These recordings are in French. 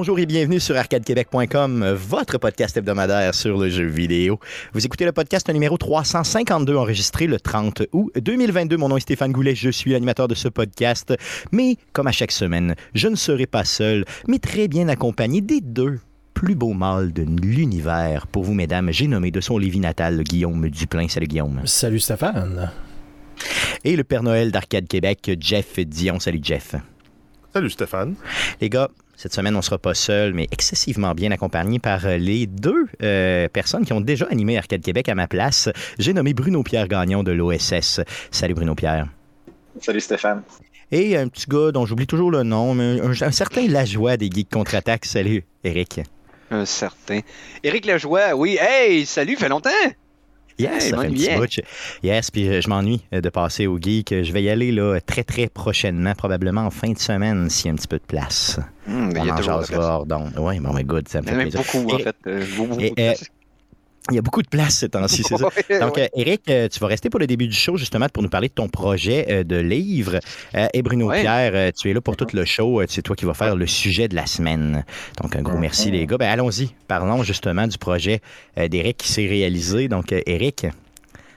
Bonjour et bienvenue sur arcadequebec.com, votre podcast hebdomadaire sur le jeu vidéo. Vous écoutez le podcast numéro 352 enregistré le 30 août 2022. Mon nom est Stéphane Goulet, je suis l'animateur de ce podcast. Mais comme à chaque semaine, je ne serai pas seul, mais très bien accompagné des deux plus beaux mâles de l'univers. Pour vous, mesdames, j'ai nommé de son Lévis natal Guillaume Duplain. Salut Guillaume. Salut Stéphane. Et le Père Noël d'Arcade Québec, Jeff Dion. Salut Jeff. Salut Stéphane. Les gars, cette semaine, on ne sera pas seul, mais excessivement bien accompagné par euh, les deux euh, personnes qui ont déjà animé Arcade Québec à ma place. J'ai nommé Bruno Pierre Gagnon de l'OSS. Salut Bruno Pierre. Salut Stéphane. Et un petit gars dont j'oublie toujours le nom, mais un, un certain Lajoie des Geeks Contre-Attaque. Salut, Eric. Un certain. Éric Lajoie, oui. Hey, salut, fait longtemps! Yes, Hey, ça fait un petit bout. Yes, puis euh, je m'ennuie euh, de passer au geek. Je vais y aller là, très très prochainement, probablement en fin de semaine, s'il y a un petit peu de place. Hum, On il y a en jasera hors d'onde. Oui, bon, mais good, ça me fait plaisir. beaucoup, en fait. euh, beaucoup, beaucoup et- de place. Il y a beaucoup de place ces temps-ci, c'est ça? Donc, ouais. euh, Eric, euh, tu vas rester pour le début du show, justement, pour nous parler de ton projet euh, de livre. Et Bruno Ouais. Pierre, tu es là pour tout le show. C'est toi qui vas faire le sujet de la semaine. Donc, un gros merci, les gars. Ben, allons-y. Parlons justement du projet d'Eric qui s'est réalisé. Donc, Eric,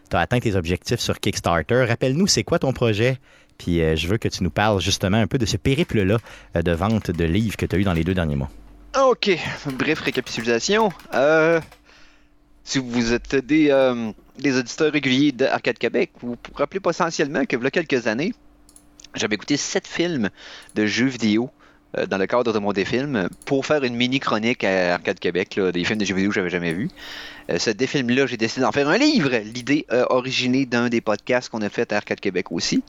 tu as atteint tes objectifs sur Kickstarter. Rappelle-nous, c'est quoi ton projet? Puis, je veux que tu nous parles justement un peu de ce périple-là de vente de livres que tu as eu dans les deux derniers mois. Ok, bref récapitulation. Euh, si vous êtes des, euh, auditeurs réguliers d'Arcade Québec, vous vous rappelez potentiellement que, il y a quelques années, j'avais écouté sept films de jeux vidéo euh, dans le cadre de mon défilm pour faire une mini chronique à Arcade Québec, des films de jeux vidéo que j'avais jamais vus. Euh, ce défilm-là, j'ai décidé d'en faire un livre. L'idée originée d'un des podcasts qu'on a fait à Arcade Québec aussi.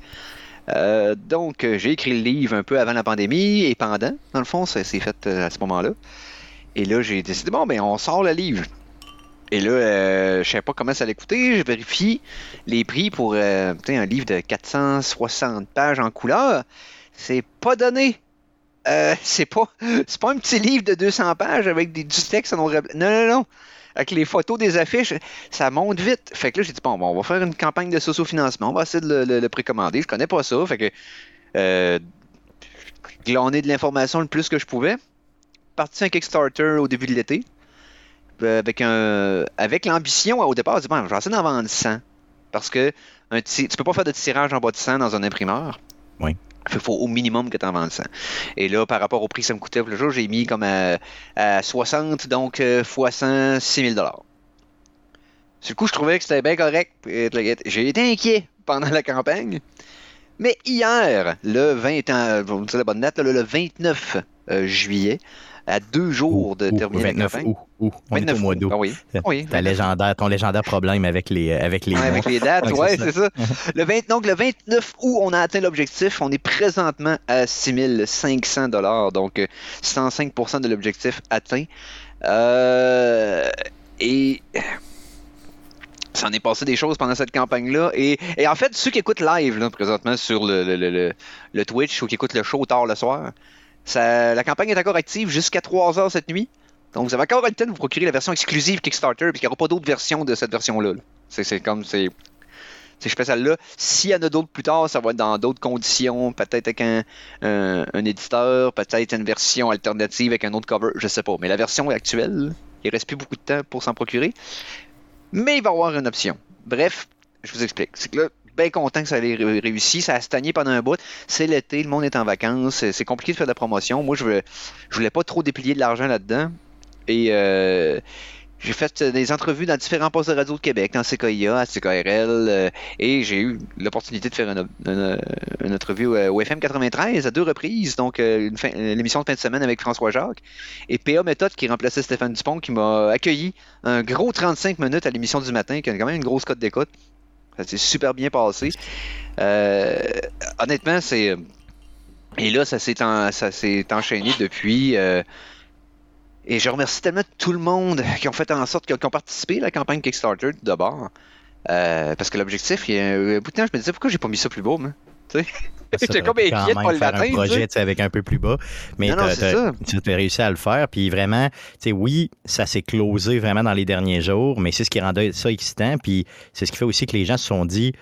Euh, donc, j'ai écrit le livre un peu avant la pandémie et pendant. Dans le fond, ça s'est fait à ce moment-là. Et là, j'ai décidé, bon, ben, on sort le livre. Et là, euh, je savais pas comment ça allait coûter. Je vérifie les prix pour euh, sais, un livre de 460 pages en couleur. C'est pas donné. Euh, c'est pas, c'est pas un petit livre de 200 pages avec des, du texte en. Non, non, non. Avec les photos des affiches, ça monte vite. Fait que là, j'ai dit, bon, bon, on va faire une campagne de socio-financement. On va essayer de le précommander. Je connais pas ça. Fait que, euh, glaner de l'information le plus que je pouvais. Parti un Kickstarter au début de l'été. Euh, avec un avec l'ambition au départ, dis, bon, je vais essayer d'en vendre 100. Parce que un tu peux pas faire de tirage en bas de 100 dans un imprimeur. Oui. Il faut au minimum que tu en vendes 100. Et là, par rapport au prix que ça me coûtait le jour, j'ai mis comme à, à 60, donc euh, fois 100, 6 000 Sur le coup, je trouvais que c'était bien correct. J'ai été inquiet pendant la campagne. Mais hier, le 20, ans, vous me la bonne date, le 29 euh, juillet, à deux jours de terminer 29 la campagne. août. On est 29 au mois août. d'août. Ah oui. oui. Ta légendaire, ton légendaire problème avec les, euh, avec les Ouais, avec les dates, ouais, c'est ça. Le 20, donc, le 29 août, on a atteint l'objectif. On est présentement à 6500 dollars, donc euh, 105% de l'objectif atteint. Euh, et ça en est passé des choses pendant cette campagne-là. Et, et en fait, ceux qui écoutent live là, présentement sur le, le, le- le- le Twitch ou qui écoutent le show tard le soir, ça, la campagne est encore active jusqu'à 3 heures cette nuit. Donc, vous avez encore le temps de vous procurer la version exclusive Kickstarter, puis il n'y aura pas d'autres versions de cette version-là. là. C'est comme, c'est c'est spécial-là. S'il y en a d'autres plus tard, ça va être dans d'autres conditions, peut-être avec un, un- éditeur, peut-être une version alternative avec un autre cover, je sais pas. Mais la version actuelle, il reste plus beaucoup de temps pour s'en procurer. Mais il va y avoir une option. Bref, je vous explique. C'est que là, bien content que ça ait ré- réussi. Ça a stagné pendant un bout. C'est l'été, le monde est en vacances. C'est- compliqué de faire de la promotion. Moi, je voulais, je voulais pas trop déplier de l'argent là-dedans. Et euh, j'ai fait euh, des entrevues dans différents postes de radio de Québec, dans CKIA, à CKRL, euh, et j'ai eu l'opportunité de faire une, une- entrevue euh, au FM 93 à deux reprises, donc euh, euh, l'émission de fin de semaine avec François Jacques, et PA Méthode qui remplaçait Stéphane Dupont, qui m'a accueilli un gros 35 minutes à l'émission du matin, qui a quand même une grosse cote d'écoute. Ça s'est super bien passé. Euh, honnêtement, c'est... Et là, ça s'est enchaîné depuis... euh, et je remercie tellement tout le monde qui ont fait en sorte, qui ont, participé à la campagne Kickstarter d'abord. Euh, parce que l'objectif, il y a un bout de temps, je me disais pourquoi j'ai pas mis ça plus beau, moi? Tu sais? Ça, J'étais comme inquiet pas même le faire atteindre, un projet avec un peu plus bas, mais tu as réussi à le faire. Puis vraiment, tu sais, oui, ça s'est closé vraiment dans les derniers jours, mais c'est ce qui rendait ça excitant. Puis c'est ce qui fait aussi que les gens se sont dit,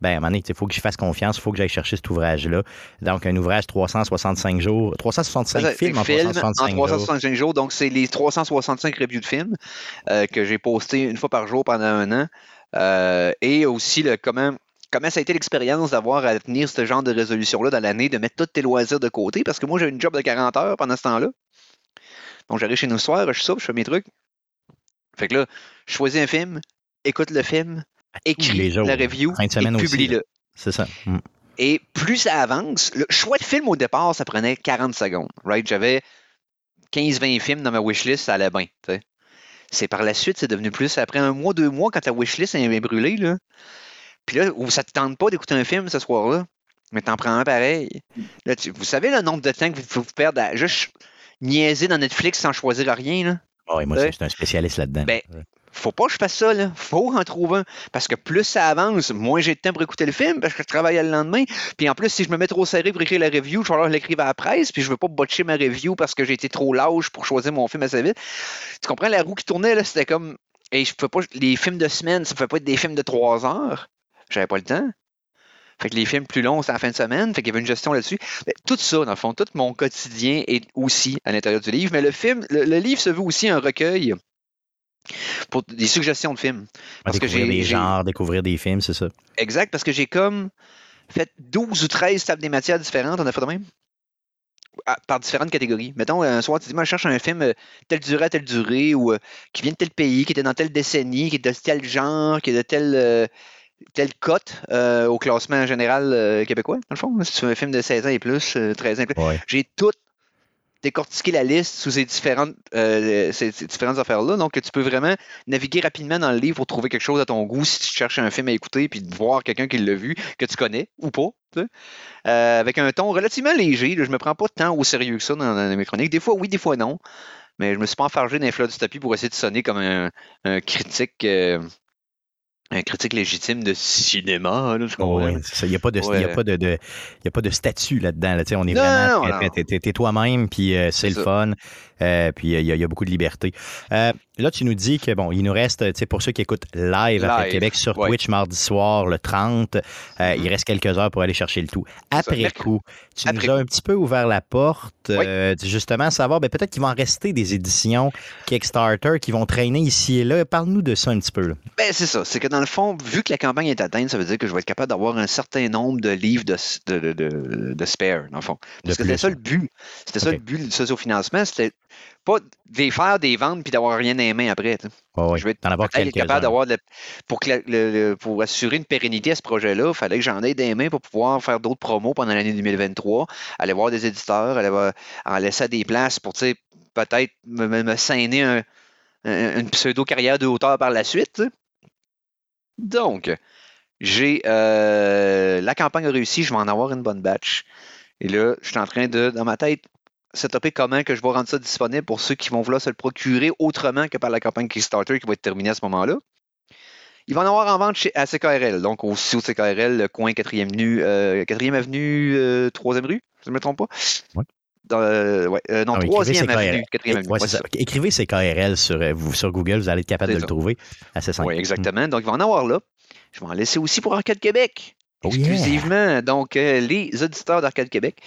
ben, à un moment donné, il faut que je fasse confiance, il faut que j'aille chercher cet ouvrage-là. Donc, un ouvrage 365 jours, 365 films en 365, en 365 jours. Donc, c'est les 365 reviews de films euh, que j'ai postés une fois par jour pendant un an. Euh, et aussi, le, comment, comment ça a été l'expérience d'avoir à tenir ce genre de résolution-là dans l'année, de mettre tous tes loisirs de côté. Parce que moi, j'ai une job de 40 heures pendant ce temps-là. Donc, j'arrive chez nous ce soir, je soupe, je fais mes trucs. Fait que là, je choisis un film, écoute le film, écris la review et publie-le. C'est ça. Mm. Et plus ça avance, le choix de film au départ, ça prenait 40 secondes. Right? J'avais 15-20 films dans ma wishlist, ça allait bien. C'est par la suite, c'est devenu plus. Après un mois, deux mois, quand ta wishlist est brûlée, là, puis là, où ça ne te tente pas d'écouter un film ce soir-là, mais t'en prends un pareil. vous savez le nombre de temps que vous, vous perdre à juste niaiser dans Netflix sans choisir rien? Là? Ah oui, moi, je suis un spécialiste là-dedans. Ben, faut pas que je fasse ça, là. Faut en trouver un. Parce que plus ça avance, moins j'ai de temps pour écouter le film, parce que je travaille le lendemain. Puis en plus, si je me mets trop serré pour écrire la review, je vais falloir l'écrire à la presse, puis je veux pas botcher ma review parce que j'ai été trop lâche pour choisir mon film assez vite. Tu comprends, la roue qui tournait, là, c'était comme. Et je peux pas. Les films de semaine, ça ne peut pas être des films de trois heures. J'avais pas le temps. Fait que les films plus longs, c'est en fin de semaine. Fait qu'il y avait une gestion là-dessus. Tout ça, dans le fond, tout mon quotidien est aussi à l'intérieur du livre. Mais le film, le, livre se veut aussi un recueil pour des suggestions de films. Parce découvrir que j'ai, des genres, découvrir des films, c'est ça. Exact, parce que j'ai comme fait 12 ou 13 tables des matières différentes. On a fait de même? Par différentes catégories. Mettons, un soir, tu dis, moi, je cherche un film euh, telle durée telle durée, ou euh, qui vient de tel pays, qui était dans telle décennie, qui est de tel genre, qui est de tel, euh, telle cote au classement général québécois, dans le fond. Si tu un film de 16 ans et plus, 13 ans et plus. J'ai tout décortiquer la liste sous ces différentes, euh, ces, différentes affaires-là. Donc, tu peux vraiment naviguer rapidement dans le livre pour trouver quelque chose à ton goût si tu cherches un film à écouter puis voir quelqu'un qui l'a vu, que tu connais ou pas. Euh, avec un ton relativement léger. je ne me prends pas tant au sérieux que ça dans, mes chroniques. Des fois, oui, des fois, non. Mais je me suis pas enfargé dans les du tapis pour essayer de sonner comme un, critique. Euh, un critique légitime de cinéma. Il n'y a pas de, a pas de, a pas de statut là-dedans. Là, on est vraiment. T'es toi-même, puis euh, c'est le fun. Euh, puis il y, a beaucoup de liberté. Euh, là, tu nous dis que bon, il nous reste, pour ceux qui écoutent live, à Québec sur Twitch mardi soir, le 30, il mm-hmm. reste quelques heures pour aller chercher le tout. Après coup, tu nous as un petit peu ouvert la porte, justement, savoir, ben, peut-être qu'il va en rester des éditions Kickstarter qui vont traîner ici et là. Parle-nous de ça un petit peu. Ben, c'est ça. C'est que dans le fond, vu que la campagne est atteinte, ça veut dire que je vais être capable d'avoir un certain nombre de livres de, de, de, de spare, dans le fond. Parce que c'était ça le but. C'était ça le but du socio-financement. C'était pas de faire des ventes puis d'avoir rien dans les mains après. je vais être, capable d'avoir pour, pour assurer une pérennité à ce projet-là, il fallait que j'en ai des mains pour pouvoir faire d'autres promos pendant l'année 2023, aller voir des éditeurs, aller en laisser des places pour peut-être me, me, une pseudo-carrière de hauteur par la suite. Donc, j'ai euh, la campagne a réussi, je vais en avoir une bonne batch. Et là, je suis en train de, dans ma tête, setuper comment que je vais rendre ça disponible pour ceux qui vont vouloir se le procurer autrement que par la campagne Kickstarter qui va être terminée à ce moment-là. Il va en avoir en vente chez, à CKRL, donc au CKRL, le coin 4e avenue, 4e avenue, 3e rue, je ne me trompe pas. Ouais. Euh, euh, non, 3e avenue, 4e avenue. Écrivez CKRL sur, euh, sur Google, vous allez être capable de le trouver assez simple. Oui, exactement. Donc, il va en avoir là. Je vais en laisser aussi pour Arcade Québec. Exclusivement. Donc, euh, les auditeurs d'Arcade Québec,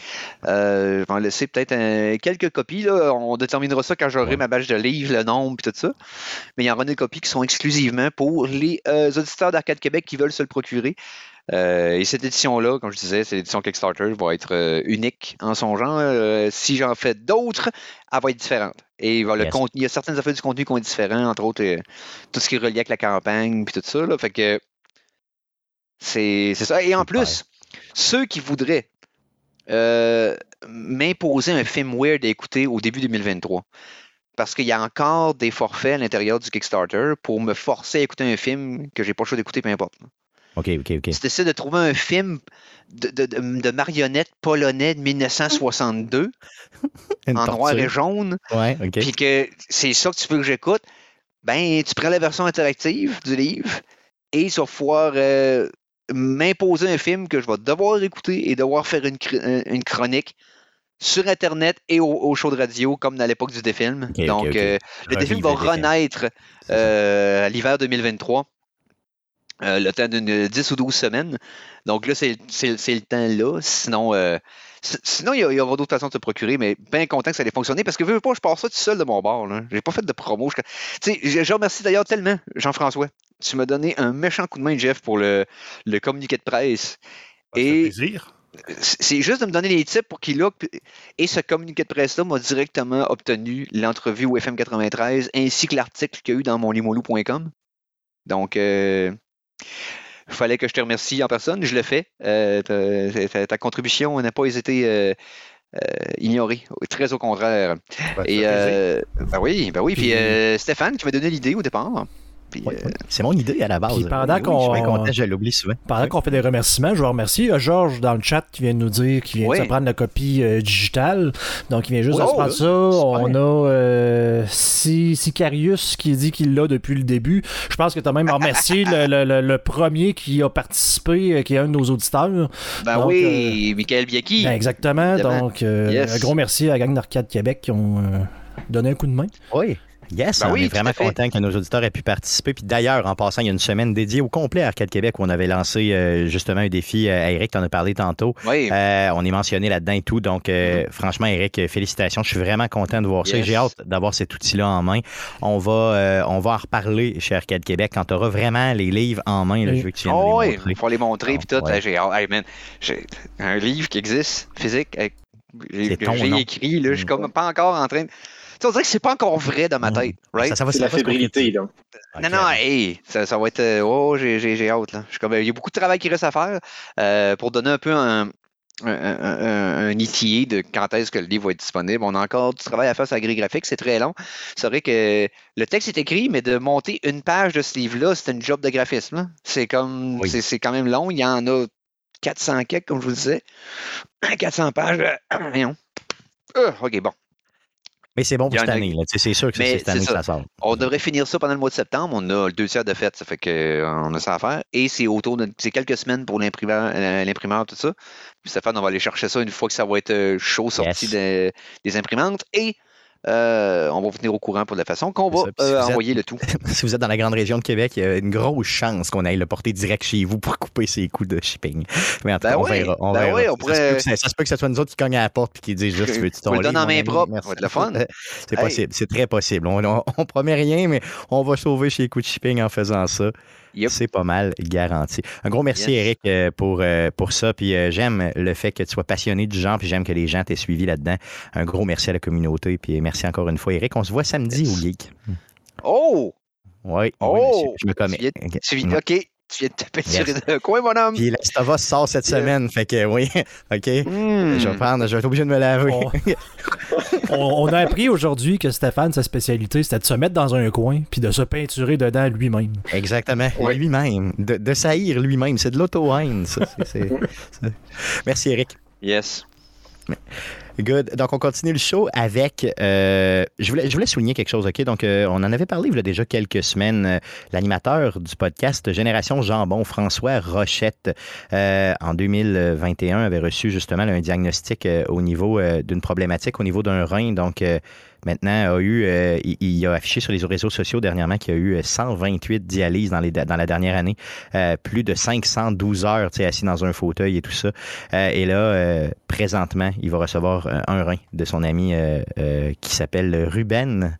euh, je vais en laisser peut-être quelques copies. Là. On déterminera ça quand j'aurai ma badge de livre, le nombre et tout ça. Mais il y aura des copies qui sont exclusivement pour les euh, auditeurs d'Arcade Québec qui veulent se le procurer. et cette édition-là, comme je disais, c'est l'édition Kickstarter, va être unique en son genre. si j'en fais d'autres, elle va être différente. Et il, va le il y a certaines affaires du contenu qui vont être différents, entre autres tout ce qui est relié avec la campagne et tout ça. Là. Fait que c'est ça. Et en plus, ceux qui voudraient euh, m'imposer un film weird à écouter au début 2023, parce qu'il y a encore des forfaits à l'intérieur du Kickstarter pour me forcer à écouter un film que j'ai pas le choix d'écouter, peu importe. OK, OK, OK. C'est de trouver un film de, de, polonais de 1962 en noir et jaune. Ouais, OK. Puis que c'est ça que tu veux que j'écoute. Ben, tu prends la version interactive du livre et sur foire m'imposer un film que je vais devoir écouter et devoir faire une, une chronique sur Internet et au, show de radio, comme dans l'époque du défilm. Donc, euh, le défilm va renaître euh, à l'hiver 2023. le temps d'une 10 ou 12 semaines. Donc là, c'est le temps là. Sinon, sinon il y, aura d'autres façons de se procurer, mais bien content que ça ait fonctionné parce que je veux pas, je pars ça tout seul de mon bord. J'ai pas fait de promo. Je, je, je remercie d'ailleurs tellement Jean-François. Tu m'as donné un méchant coup de main, Jeff, pour le, le communiqué de presse. Ça Et plaisir c'est juste de me donner les tips pour qu'il look. Et ce communiqué de presse-là m'a directement obtenu l'entrevue au FM 93 ainsi que l'article qu'il y a eu dans monlimolou.com. Donc, euh, il fallait que je te remercie en personne. Je le fais. Euh, ta, contribution n'a pas été euh, ignorée. Très au contraire. Et, ben oui, ben oui. Puis, Stéphane, tu m'as donné l'idée au départ. Euh, c'est mon idée à la base. pendant qu'on, je l'oublie souvent. Pendant qu'on fait des remerciements, je veux remercier euh, Georges dans le chat qui vient de nous dire qu'il vient de se prendre la copie euh, digitale. Donc, il vient juste de se prendre ça. On a Sicarius qui dit qu'il l'a depuis le début. Je pense que tu as même remercié le, premier qui a participé, qui est un de nos auditeurs. Ben oui, Michael Biaki. Ben exactement. Donc, un gros merci à la gang d'Arcade Québec qui ont donné un coup de main. Oui. Yes, ben on est vraiment content que nos auditeurs aient pu participer. Puis d'ailleurs, en passant, il y a une semaine dédiée au complet à Arcade Québec où on avait lancé euh, justement un défi. Euh, à Eric, tu en as parlé tantôt. Oui. Euh, on est mentionné là-dedans et tout. Donc, mm-hmm. franchement, Eric, félicitations. Je suis vraiment content de voir ça. J'ai hâte d'avoir cet outil-là en main. On va, on va en reparler chez Arcade Québec quand tu auras vraiment les livres en main. je veux que tu viennes oh, oui, il faut les montrer. Puis tout, j'ai un livre qui existe, physique. J'ai écrit, là, je suis mm. comme pas encore en train de on dirait que c'est pas encore vrai dans ma tête, right? Ça, va la fébrilité, là. Non, non, hey, ça, ça va être. Euh, oh, j'ai hâte, là. il y a beaucoup de travail qui reste à faire euh, pour donner un peu un, un, un, de quand est-ce que le livre va être disponible. On a encore du travail à faire sur la grille graphique, c'est très long. C'est vrai que le texte est écrit, mais de monter une page de ce livre-là, c'est une job de graphisme. C'est comme c'est quand même long. Il y en a 400 quelques, comme je vous disais. 400 pages. Euh, ok, bon. Mais c'est bon pour cette année. C'est sûr que c'est cette année que ça sort. On devrait finir ça pendant le mois de septembre. On a le deux tiers de fête, ça fait qu'on euh, a ça à faire. Et c'est autour de c'est quelques semaines pour l'imprimeur, euh, tout ça. Puis ça fait on va aller chercher ça une fois que ça va être euh, chaud sorti des imprimantes. Et euh, on va vous tenir au courant pour la façon qu'on va euh, envoyer le tout. si vous êtes dans la grande région de Québec, il y a une grosse chance qu'on aille le porter direct chez vous pour couper ses coûts de shipping. Mais en tout cas, ben on verra. On ben verra. pourrait... ça, se peut que ce soit nous autres qui cognent à la porte et qui disent juste tu veux-tu ton livre? le en main propre, ça va être le fun. C'est possible, c'est très possible. On, on, promet rien, mais on va sauver chez les coûts de shipping en faisant ça. C'est pas mal garanti. Un gros merci, Eric, euh, pour, euh, pour ça. Puis euh, j'aime le fait que tu sois passionné du genre, puis j'aime que les gens t'aient suivi là-dedans. Un gros merci à la communauté, puis merci encore une fois, Eric. On se voit samedi au Geek. Oh! Oui, oh! je me commets. OK. Tu viens de taper yes. sur le coin, mon homme. Puis l'Astava sort cette semaine. Fait que oui, OK. Hmm. Je vais prendre, je vais être obligé de me laver. On, a appris aujourd'hui que Stéphane, sa spécialité, c'était de se mettre dans un coin puis de se peinturer dedans lui-même. Exactement. Lui-même. De, de saillir lui-même. C'est de l'auto-haine, ça. Merci, Eric. Yes. Good. Donc, on continue le show avec. Euh, je, voulais, je voulais souligner quelque chose, OK? Donc, euh, on en avait parlé il y a déjà quelques semaines. Euh, l'animateur du podcast Génération Jambon, François Rochette, en 2021, avait reçu justement un diagnostic au niveau d'une problématique au niveau d'un rein. Donc, maintenant a eu, euh, il, a affiché sur les réseaux sociaux dernièrement qu'il y a eu 128 euh, dialyses dans, les, dans la dernière année, euh, plus de 512 heures assis dans un fauteuil et tout ça. et là, présentement, il va recevoir un rein de son ami qui s'appelle Ruben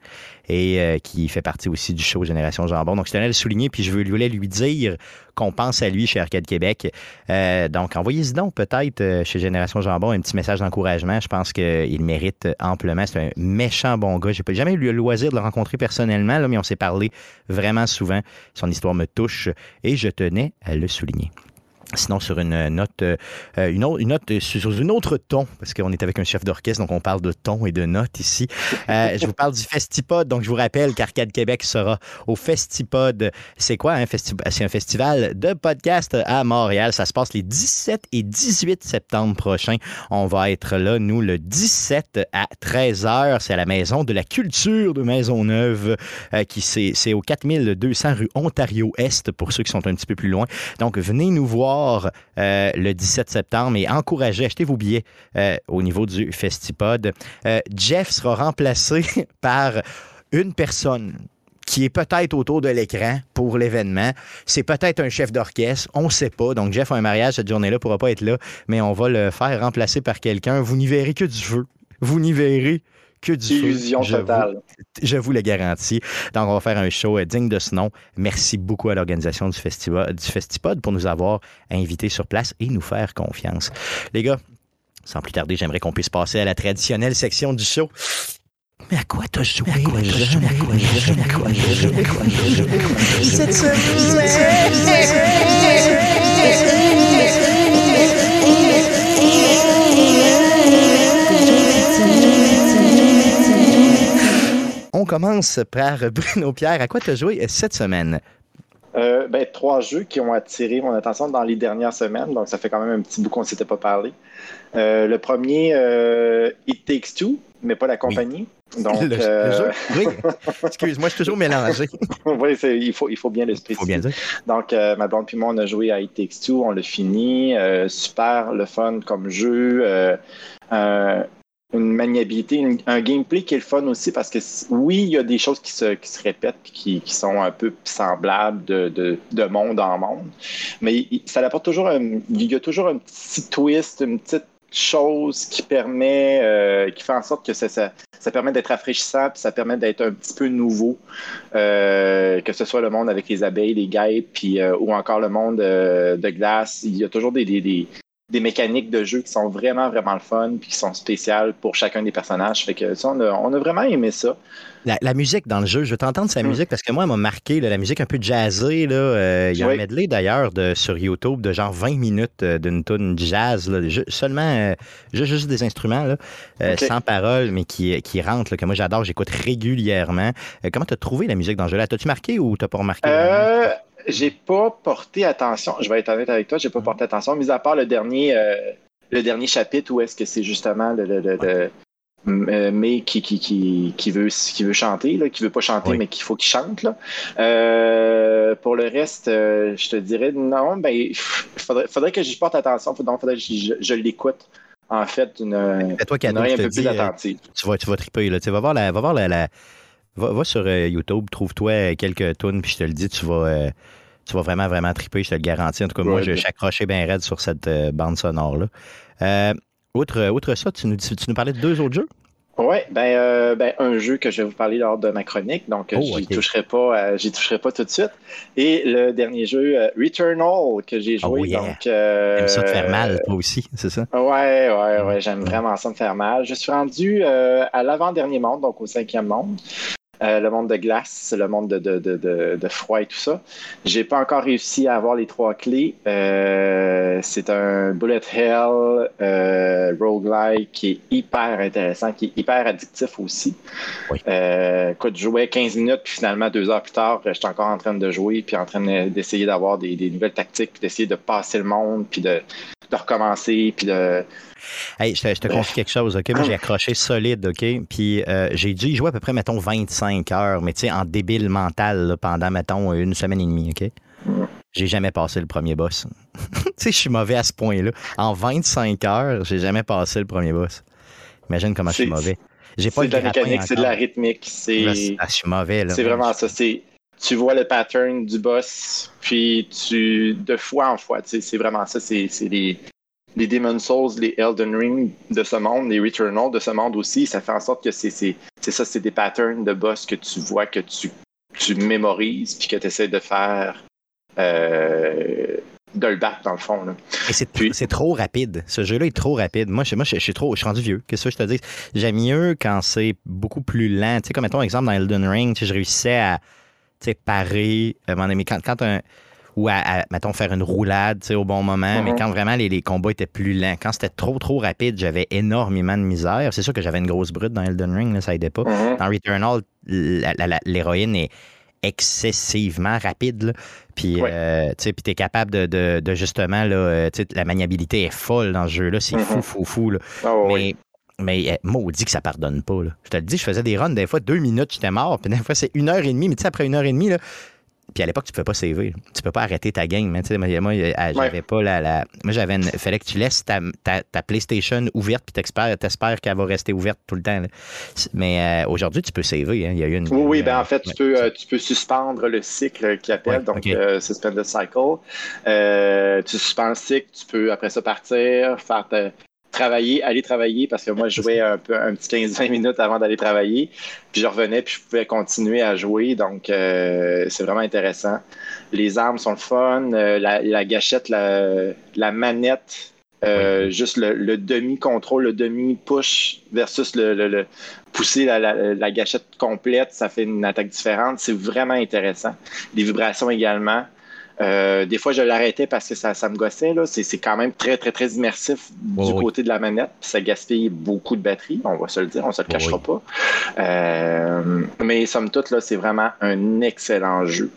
et euh, qui fait partie aussi du show Génération Jambon. Donc, je tenais à le souligner, puis je voulais lui dire qu'on pense à lui chez Arcade Québec. Euh, donc, envoyez-y donc peut-être euh, chez Génération Jambon un petit message d'encouragement. Je pense qu'il mérite amplement. C'est un méchant bon gars. J'ai jamais eu le loisir de le rencontrer personnellement, là, mais on s'est parlé vraiment souvent. Son histoire me touche et je tenais à le souligner. Sinon, sur une note, euh, une, autre, une note sur une autre ton, parce qu'on est avec un chef d'orchestre, donc on parle de ton et de notes ici. Euh, je vous parle du Festipod. Donc, je vous rappelle qu'Arcade Québec sera au Festipod. C'est quoi un festival? C'est un festival de podcast à Montréal. Ça se passe les 17 et 18 septembre prochains. On va être là, nous, le 17 à 13h. C'est à la Maison de la Culture de Maisonneuve, euh, qui c'est au 4200 rue Ontario-Est, pour ceux qui sont un petit peu plus loin. Donc, venez nous voir euh, le 17 septembre et encouragez, achetez vos billets euh, au niveau du Festipod. Euh, Jeff sera remplacé par une personne qui est peut-être autour de l'écran pour l'événement. C'est peut-être un chef d'orchestre, on ne sait pas. Donc Jeff a un mariage cette journée-là, pourra pas être là, mais on va le faire remplacer par quelqu'un. Vous n'y verrez que du feu. Vous n'y verrez que du Illusion totale. je vous le garantis. Donc, on va faire un show euh, digne de ce nom. Merci beaucoup à l'organisation du, festival, du Festipod pour nous avoir invités sur place et nous faire confiance. Les gars, sans plus tarder, j'aimerais qu'on puisse passer à la traditionnelle section du show. Mais à quoi t'as joué? À quoi joué? À quoi joué? À quoi joué? Cette On commence par Bruno Pierre. À quoi tu as joué cette semaine? Euh, ben, trois jeux qui ont attiré mon attention dans les dernières semaines, donc ça fait quand même un petit bout qu'on ne s'était pas parlé. Euh, le premier, euh, It Takes Two, mais pas la compagnie. Donc, le, jeu? Oui. Excuse-moi, je suis toujours mélangé. oui, il faut, il faut bien le spécifier. Donc, ma blonde puis moi, on a joué à It Takes Two, on l'a fini. super, le fun comme jeu une maniabilité, un gameplay qui est le fun aussi parce que oui, il y a des choses qui se, qui se répètent qui, qui, sont un peu semblables de, de, de, monde en monde, mais ça apporte toujours un, il y a toujours un petit twist, une petite chose qui permet, euh, qui fait en sorte que ça, ça, ça permet d'être rafraîchissant, puis ça permet d'être un petit peu nouveau, euh, que ce soit le monde avec les abeilles, les guêpes, puis euh, ou encore le monde de glace. Il y a toujours des, des, des, des mécaniques de jeu qui sont vraiment, vraiment le fun puis qui sont spéciales pour chacun des personnages. Fait que ça, on a, vraiment aimé ça. La, musique dans le jeu, je veux t'entendre sa mm. musique parce que moi, elle m'a marqué, la musique un peu jazzée. Là, euh, il y a un medley d'ailleurs sur YouTube de genre 20 minutes euh, d'une tune jazz, là, seulement euh, juste, des instruments, là, sans parole, mais qui, qui rentrent, que moi j'adore, j'écoute régulièrement. comment tu as trouvé la musique dans le jeu? T'as-tu marqué ou t'as pas remarqué? J'ai pas porté attention, je vais être honnête avec toi, j'ai pas mm. porté attention, mis à part le dernier, euh, le dernier chapitre où est-ce que c'est justement le, le, euh, mais qui, qui, qui, qui, veut, qui veut chanter, là, qui veut pas chanter, mais qu'il faut qu'il chante. Là. Euh, pour le reste, je te dirais non, ben, il faudrait, faudrait que j'y porte attention, donc faudrait que je, l'écoute. En fait, une, toi qui un peu plus Tu vas, tu vas triper, là. Tu vas voir la, va voir la Va, sur euh, YouTube, trouve-toi quelques tunes, puis je te le dis, tu vas, euh, tu vas vraiment, vraiment triper, je te le garantis. En tout cas, moi, je suis accroché bien raide sur cette euh, bande sonore-là. outre, outre ça, tu nous, tu nous parlais de deux autres jeux? Oui, ben, ben, un jeu que je vais vous parler lors de ma chronique, donc oh, j'y toucherai pas, j'y toucherai pas tout de suite. Et le dernier jeu, Returnal, que j'ai oh, joué. donc, euh, ça te faire mal, toi aussi, c'est ça? Ouais, ouais, ouais, j'aime vraiment ça me faire mal. Je suis rendu à l'avant-dernier monde, donc au cinquième monde. Euh, le monde de glace, le monde de, de, de, de, froid et tout ça. J'ai pas encore réussi à avoir les trois clés. Euh, c'est un bullet hell euh, roguelike qui est hyper intéressant, qui est hyper addictif aussi. Oui. Euh, écoute, je jouais 15 minutes, puis finalement, deux heures plus tard, j'étais encore en train de jouer, puis en train d'essayer d'avoir des, des, nouvelles tactiques, puis d'essayer de passer le monde, puis de, de recommencer, puis de Hey, je te, je confie quelque chose, OK? Moi, j'ai accroché solide, OK? Puis euh, j'ai dû y jouer à peu près, mettons, 25 heures, mais tu sais, en débile mental pendant, mettons, une semaine et demie, OK? J'ai jamais passé le premier boss. tu sais, je suis mauvais à ce point-là. En 25 heures, j'ai jamais passé le premier boss. Imagine comment je suis mauvais. J'ai pas de la mécanique, c'est de la rythmique. C'est ah, je suis mauvais. C'est vraiment ça. Tu vois le pattern du boss, puis tu de fois en fois. C'est vraiment ça. C'est des les Demon Souls, les Elden Ring de ce monde, les Returnal de ce monde aussi, ça fait en sorte que c'est ça, c'est des patterns de boss que tu vois, que tu, tu mémorises, puis que tu essaies de faire euh, de le battre dans le fond. Et c'est trop rapide. Ce jeu-là est trop rapide. Moi, je, moi, je, suis trop, je suis rendu vieux. Qu'est-ce que je te dis? J'aime mieux quand c'est beaucoup plus lent. Tu sais, comme mettons, exemple, dans Elden Ring, je réussissais à parer. Euh, mais quand, quand un ou à, mettons, faire une roulade au bon moment, mais quand vraiment les, combats étaient plus lents. Quand c'était trop, trop rapide, j'avais énormément de misère. C'est sûr que j'avais une grosse brute dans Elden Ring, là, ça aidait pas. Dans Returnal, l'héroïne est excessivement rapide. Puis, euh, tu es capable de, justement, là, euh, la maniabilité est folle dans ce jeu-là. C'est mhm. fou, fou, fou. Ah mais, mais euh, maudit que ça pardonne pas. Je te le dis, je faisais des runs, des fois deux minutes, j'étais mort. Puis des fois, c'est une heure et demie. Mais tu sais, après une heure et demie, là, Puis à l'époque, tu ne pouvais pas saver. Tu peux pas arrêter ta game. Hein, moi, j'avais pas la, la, Moi, j'avais Il fallait que tu laisses ta, ta, PlayStation ouverte, puis tu espères qu'elle va rester ouverte tout le temps. Mais euh, aujourd'hui, tu peux saver. Hein. Il y a une, oui, oui, ben en fait, tu, peux, euh, tu peux suspendre le cycle qui appelle, donc euh, suspend the cycle. tu suspends le cycle, tu peux après ça partir, faire ta, travailler, aller travailler, parce que moi, je jouais un, peu, un petit 15-20 minutes avant d'aller travailler. Puis je revenais, puis je pouvais continuer à jouer. Donc, euh, c'est vraiment intéressant. Les armes sont le fun. Euh, la, gâchette, la, la manette, euh, juste le, demi-contrôle, le demi-push versus le, pousser la, la, gâchette complète, ça fait une attaque différente. C'est vraiment intéressant. Les vibrations également. Euh, des fois, je l'arrêtais parce que ça, me gossait. C'est, quand même très, très, très immersif du côté de la manette. Ça gaspille beaucoup de batterie, on va se le dire, on ne se le cachera pas. Euh, mais somme toute, là, c'est vraiment un excellent jeu.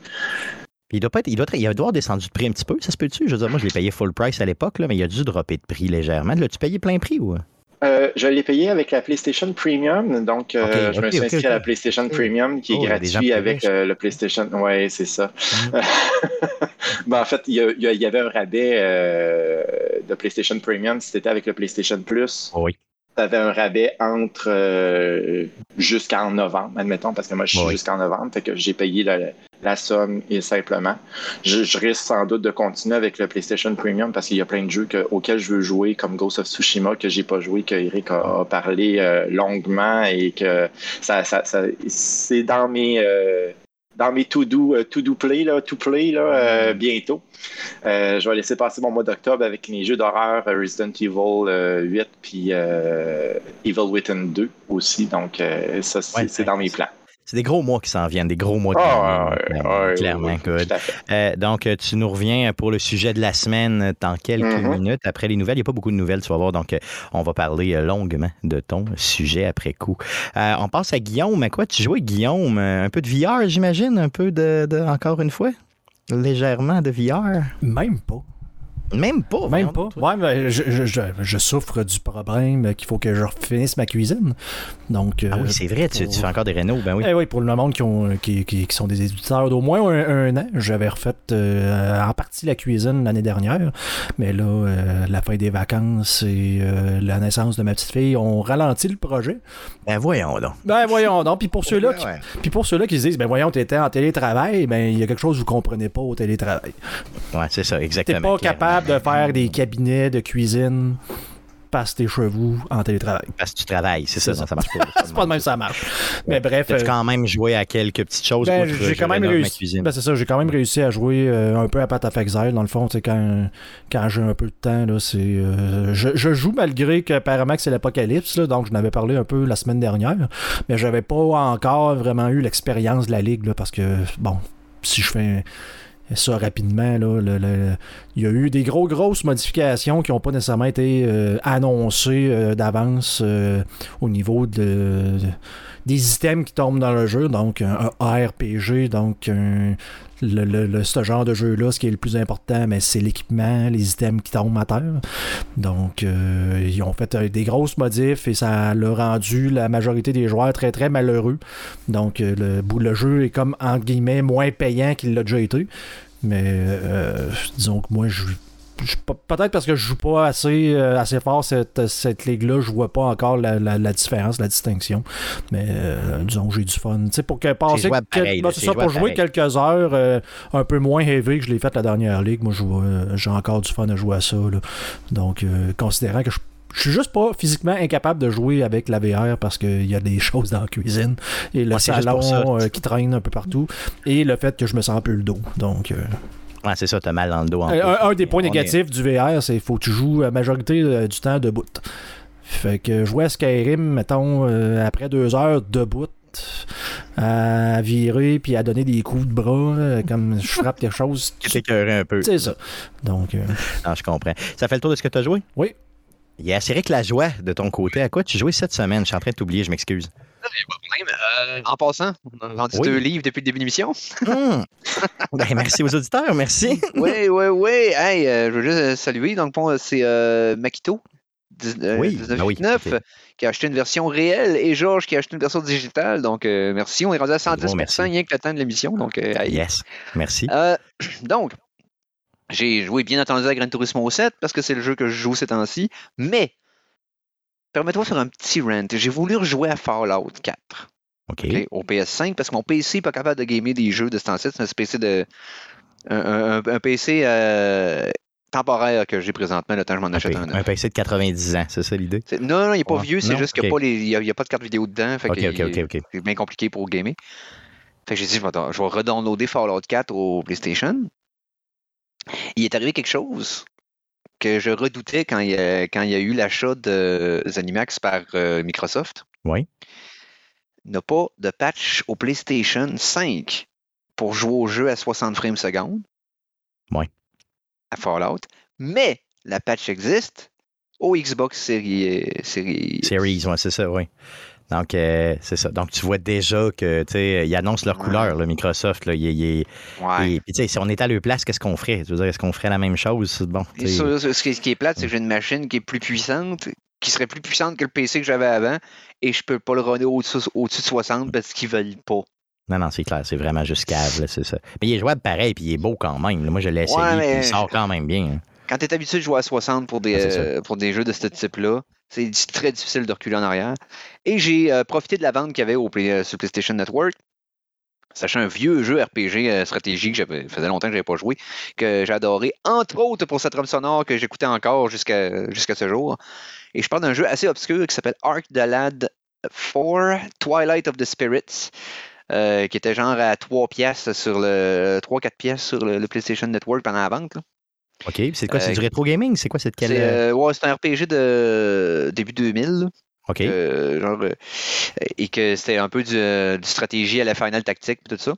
Il doit, pas être, il, doit il avoir descendu de prix un petit peu, ça se peut-tu? Je veux dire, moi, je l'ai payé full price à l'époque, mais il a dû dropper de prix légèrement. L'as-tu payé plein prix ou? Euh, je l'ai payé avec la PlayStation Premium. Donc, euh, je me suis inscrit à la PlayStation Premium qui est oh, gratuit avec euh, le PlayStation. Oui, c'est ça. Mm. ben, en fait, il y, avait un rabais de PlayStation Premium si c'était avec le PlayStation Plus. Oh, oui tu avais un rabais entre euh, jusqu'en novembre, admettons, parce que moi, je suis jusqu'en novembre, fait que j'ai payé la, somme et simplement. Je, risque sans doute de continuer avec le PlayStation Premium parce qu'il y a plein de jeux auxquels je veux jouer, comme Ghost of Tsushima, que j'ai pas joué, que Eric a, parlé euh, longuement et que ça, c'est dans mes euh, dans mes to-do to play, là, to play là, bientôt. Euh, je vais laisser passer mon mois d'octobre avec mes jeux d'horreur euh, Resident Evil 8 euh, puis Evil Within 2 aussi. Donc, ça, c'est dans mes plans. C'est des gros mois qui s'en viennent, des gros mois. de clairement, donc, tu nous reviens pour le sujet de la semaine dans quelques mm-hmm. minutes. Après les nouvelles, il n'y a pas beaucoup de nouvelles, tu vas voir. Donc, on va parler longuement de ton sujet après coup. on passe à Guillaume. À quoi tu jouais, Guillaume? Un peu de VR, j'imagine? Un peu de, encore une fois? légèrement de VR? Même pas. Même pas. Même pas. Ouais, mais je, je, je, souffre du problème qu'il faut que je finisse ma cuisine. Donc, ah oui, euh, c'est vrai, tu, fais encore des rénaux. Ben oui. Eh oui, pour le monde qui, ont, qui, qui, sont des éditeurs d'au moins un, an, j'avais refait euh, en partie la cuisine l'année dernière. Mais là, euh, la fin des vacances et la naissance de ma petite fille ont ralenti le projet. Ben voyons donc. Ben voyons donc. Puis pour ceux-là qui, puis pour ceux-là qui se disent, ben voyons, tu étais en télétravail, ben il y a quelque chose que vous comprenez pas au télétravail. Ouais, c'est ça, exactement. T'es pas capable de faire des cabinets de cuisine passe tes chevaux en télétravail. Parce que tu travailles, c'est ça, ça, ça marche pas. c'est pas de même ça marche. Mais bref. Tu as quand même joué à quelques petites choses ben, j'ai quand même réussi. Ben, c'est ça, j'ai quand même réussi à jouer euh, un peu à Path of Exile. Dans le fond, quand, quand j'ai un peu de temps, là, c'est. Euh, je, joue malgré que Paramax c'est l'apocalypse, donc je n'avais parlé un peu la semaine dernière. Mais j'avais pas encore vraiment eu l'expérience de la Ligue, parce que, bon, si je fais ça rapidement. Là, il y a eu des gros, grosses modifications qui n'ont pas nécessairement été euh, annoncées euh, d'avance euh, au niveau de, des items qui tombent dans le jeu. Donc, un, ARPG, donc le, ce genre de jeu-là, ce qui est le plus important, mais c'est l'équipement, les items qui tombent à terre. Donc, ils ont fait des grosses modifs et ça a rendu la majorité des joueurs très, très malheureux. Donc, le, le jeu est comme, entre guillemets, moins payant qu'il l'a déjà été. Mais euh, disons que moi, je, peut-être parce que je joue pas assez, euh, assez fort cette, cette ligue-là, je vois pas encore la, la, différence, la distinction. Mais euh, disons que j'ai du fun. Tu sais, pour que passer ben, ça, pour jouer quelques heures un peu moins heavy que je l'ai fait la dernière ligue, moi j'ai encore du fun à jouer à ça. Donc, considérant que je je suis juste pas physiquement incapable de jouer avec la VR parce qu'il y a des choses dans la cuisine et le salon euh, qui traîne un peu partout et le fait que je me sens un peu le dos. Donc. Euh, c'est ça, t'as mal dans le dos. Euh, un, des points négatifs du VR, c'est qu'il faut que tu joues la majorité du temps debout. Fait que jouer à Skyrim, mettons, après deux heures debout, à virer puis à donner des coups de bras comme je frappe quelque chose. Tu t'écœurais un peu. C'est ça. Donc. Non, je comprends. Ça fait le tour de ce que tu as joué? Oui. Il y a que la joie de ton côté. À quoi tu jouais cette semaine? Je suis en train de t'oublier, je m'excuse. Euh, en passant, on a vendu deux livres depuis le début de l'émission. Hmm. Ben, merci aux auditeurs, merci. oui, oui, oui. Hey, euh, je veux juste saluer. Dans le fond, c'est euh, Makito 19,9 ben qui a acheté une version réelle et Georges qui a acheté une version digitale. Donc, merci. On est rendu à 110 rien que le temps de l'émission. Donc, yes. Merci. donc, j'ai joué bien entendu à Gran Turismo 7 parce que c'est le jeu que je joue ces temps-ci. Mais, permettez-moi de faire un petit rant. J'ai voulu rejouer à Fallout 4. OK. au PS5 parce que mon PC n'est pas capable de gamer des jeux de ce temps-ci. C'est un PC de. Un, PC euh, temporaire que j'ai présentement, le temps que je m'en achète un. Un PC de 90 ans, c'est ça l'idée? Non, non, il n'est pas vieux, c'est juste qu'il n'y a, pas de carte vidéo dedans. Fait ok, C'est bien compliqué pour gamer. Fait que j'ai dit, je vais, je vais redownloader Fallout 4 au PlayStation. Il est arrivé quelque chose que je redoutais quand il y a, quand il y a eu l'achat de Zenimax par euh, Microsoft. Oui. N'a pas de patch au PlayStation 5 pour jouer au jeu à 60 frames secondes. Oui. À Fallout. Mais la patch existe au Xbox Series. Series, Series ouais, c'est ça, oui. Donc, euh, c'est ça. Donc, tu vois déjà que, tu sais, ils annoncent leur couleur, le Microsoft. Là, il, puis, tu sais, si on était à leur place, qu'est-ce qu'on ferait? Je veux dire, est-ce qu'on ferait la même chose? Bon, ce, qui est plate, c'est que j'ai une machine qui est plus puissante, qui serait plus puissante que le PC que j'avais avant, et je peux pas le runner au-dessus de 60 parce qu'ils veulent pas. Non, non, c'est clair, c'est vraiment juste cave, c'est ça. Mais il est jouable pareil, puis il est beau quand même. Moi, je l'ai essayé, puis il sort quand même bien. Hein. Quand tu es habitué de jouer à 60 pour des, euh, pour des jeux de ce type-là, c'est très difficile de reculer en arrière. Et j'ai euh, profité de la vente qu'il y avait au euh, sur PlayStation Network. Sachant un vieux jeu RPG euh, stratégie j'avais faisait longtemps que je n'avais pas joué, que j'ai adoré, entre autres pour cette trame sonore que j'écoutais encore jusqu'à ce jour. Et je parle d'un jeu assez obscur qui s'appelle Ark the Lad 4 Twilight of the Spirits. qui était genre à 3 pièces sur le 3-4 pièces sur le, PlayStation Network pendant la vente. OK. C'est quoi? C'est du rétro gaming? C'est quoi cette quelle. C'est ouais, un RPG de début 2000. OK. Euh, genre, euh, et que c'était un peu du, euh, stratégie à la Final Tactique et tout ça.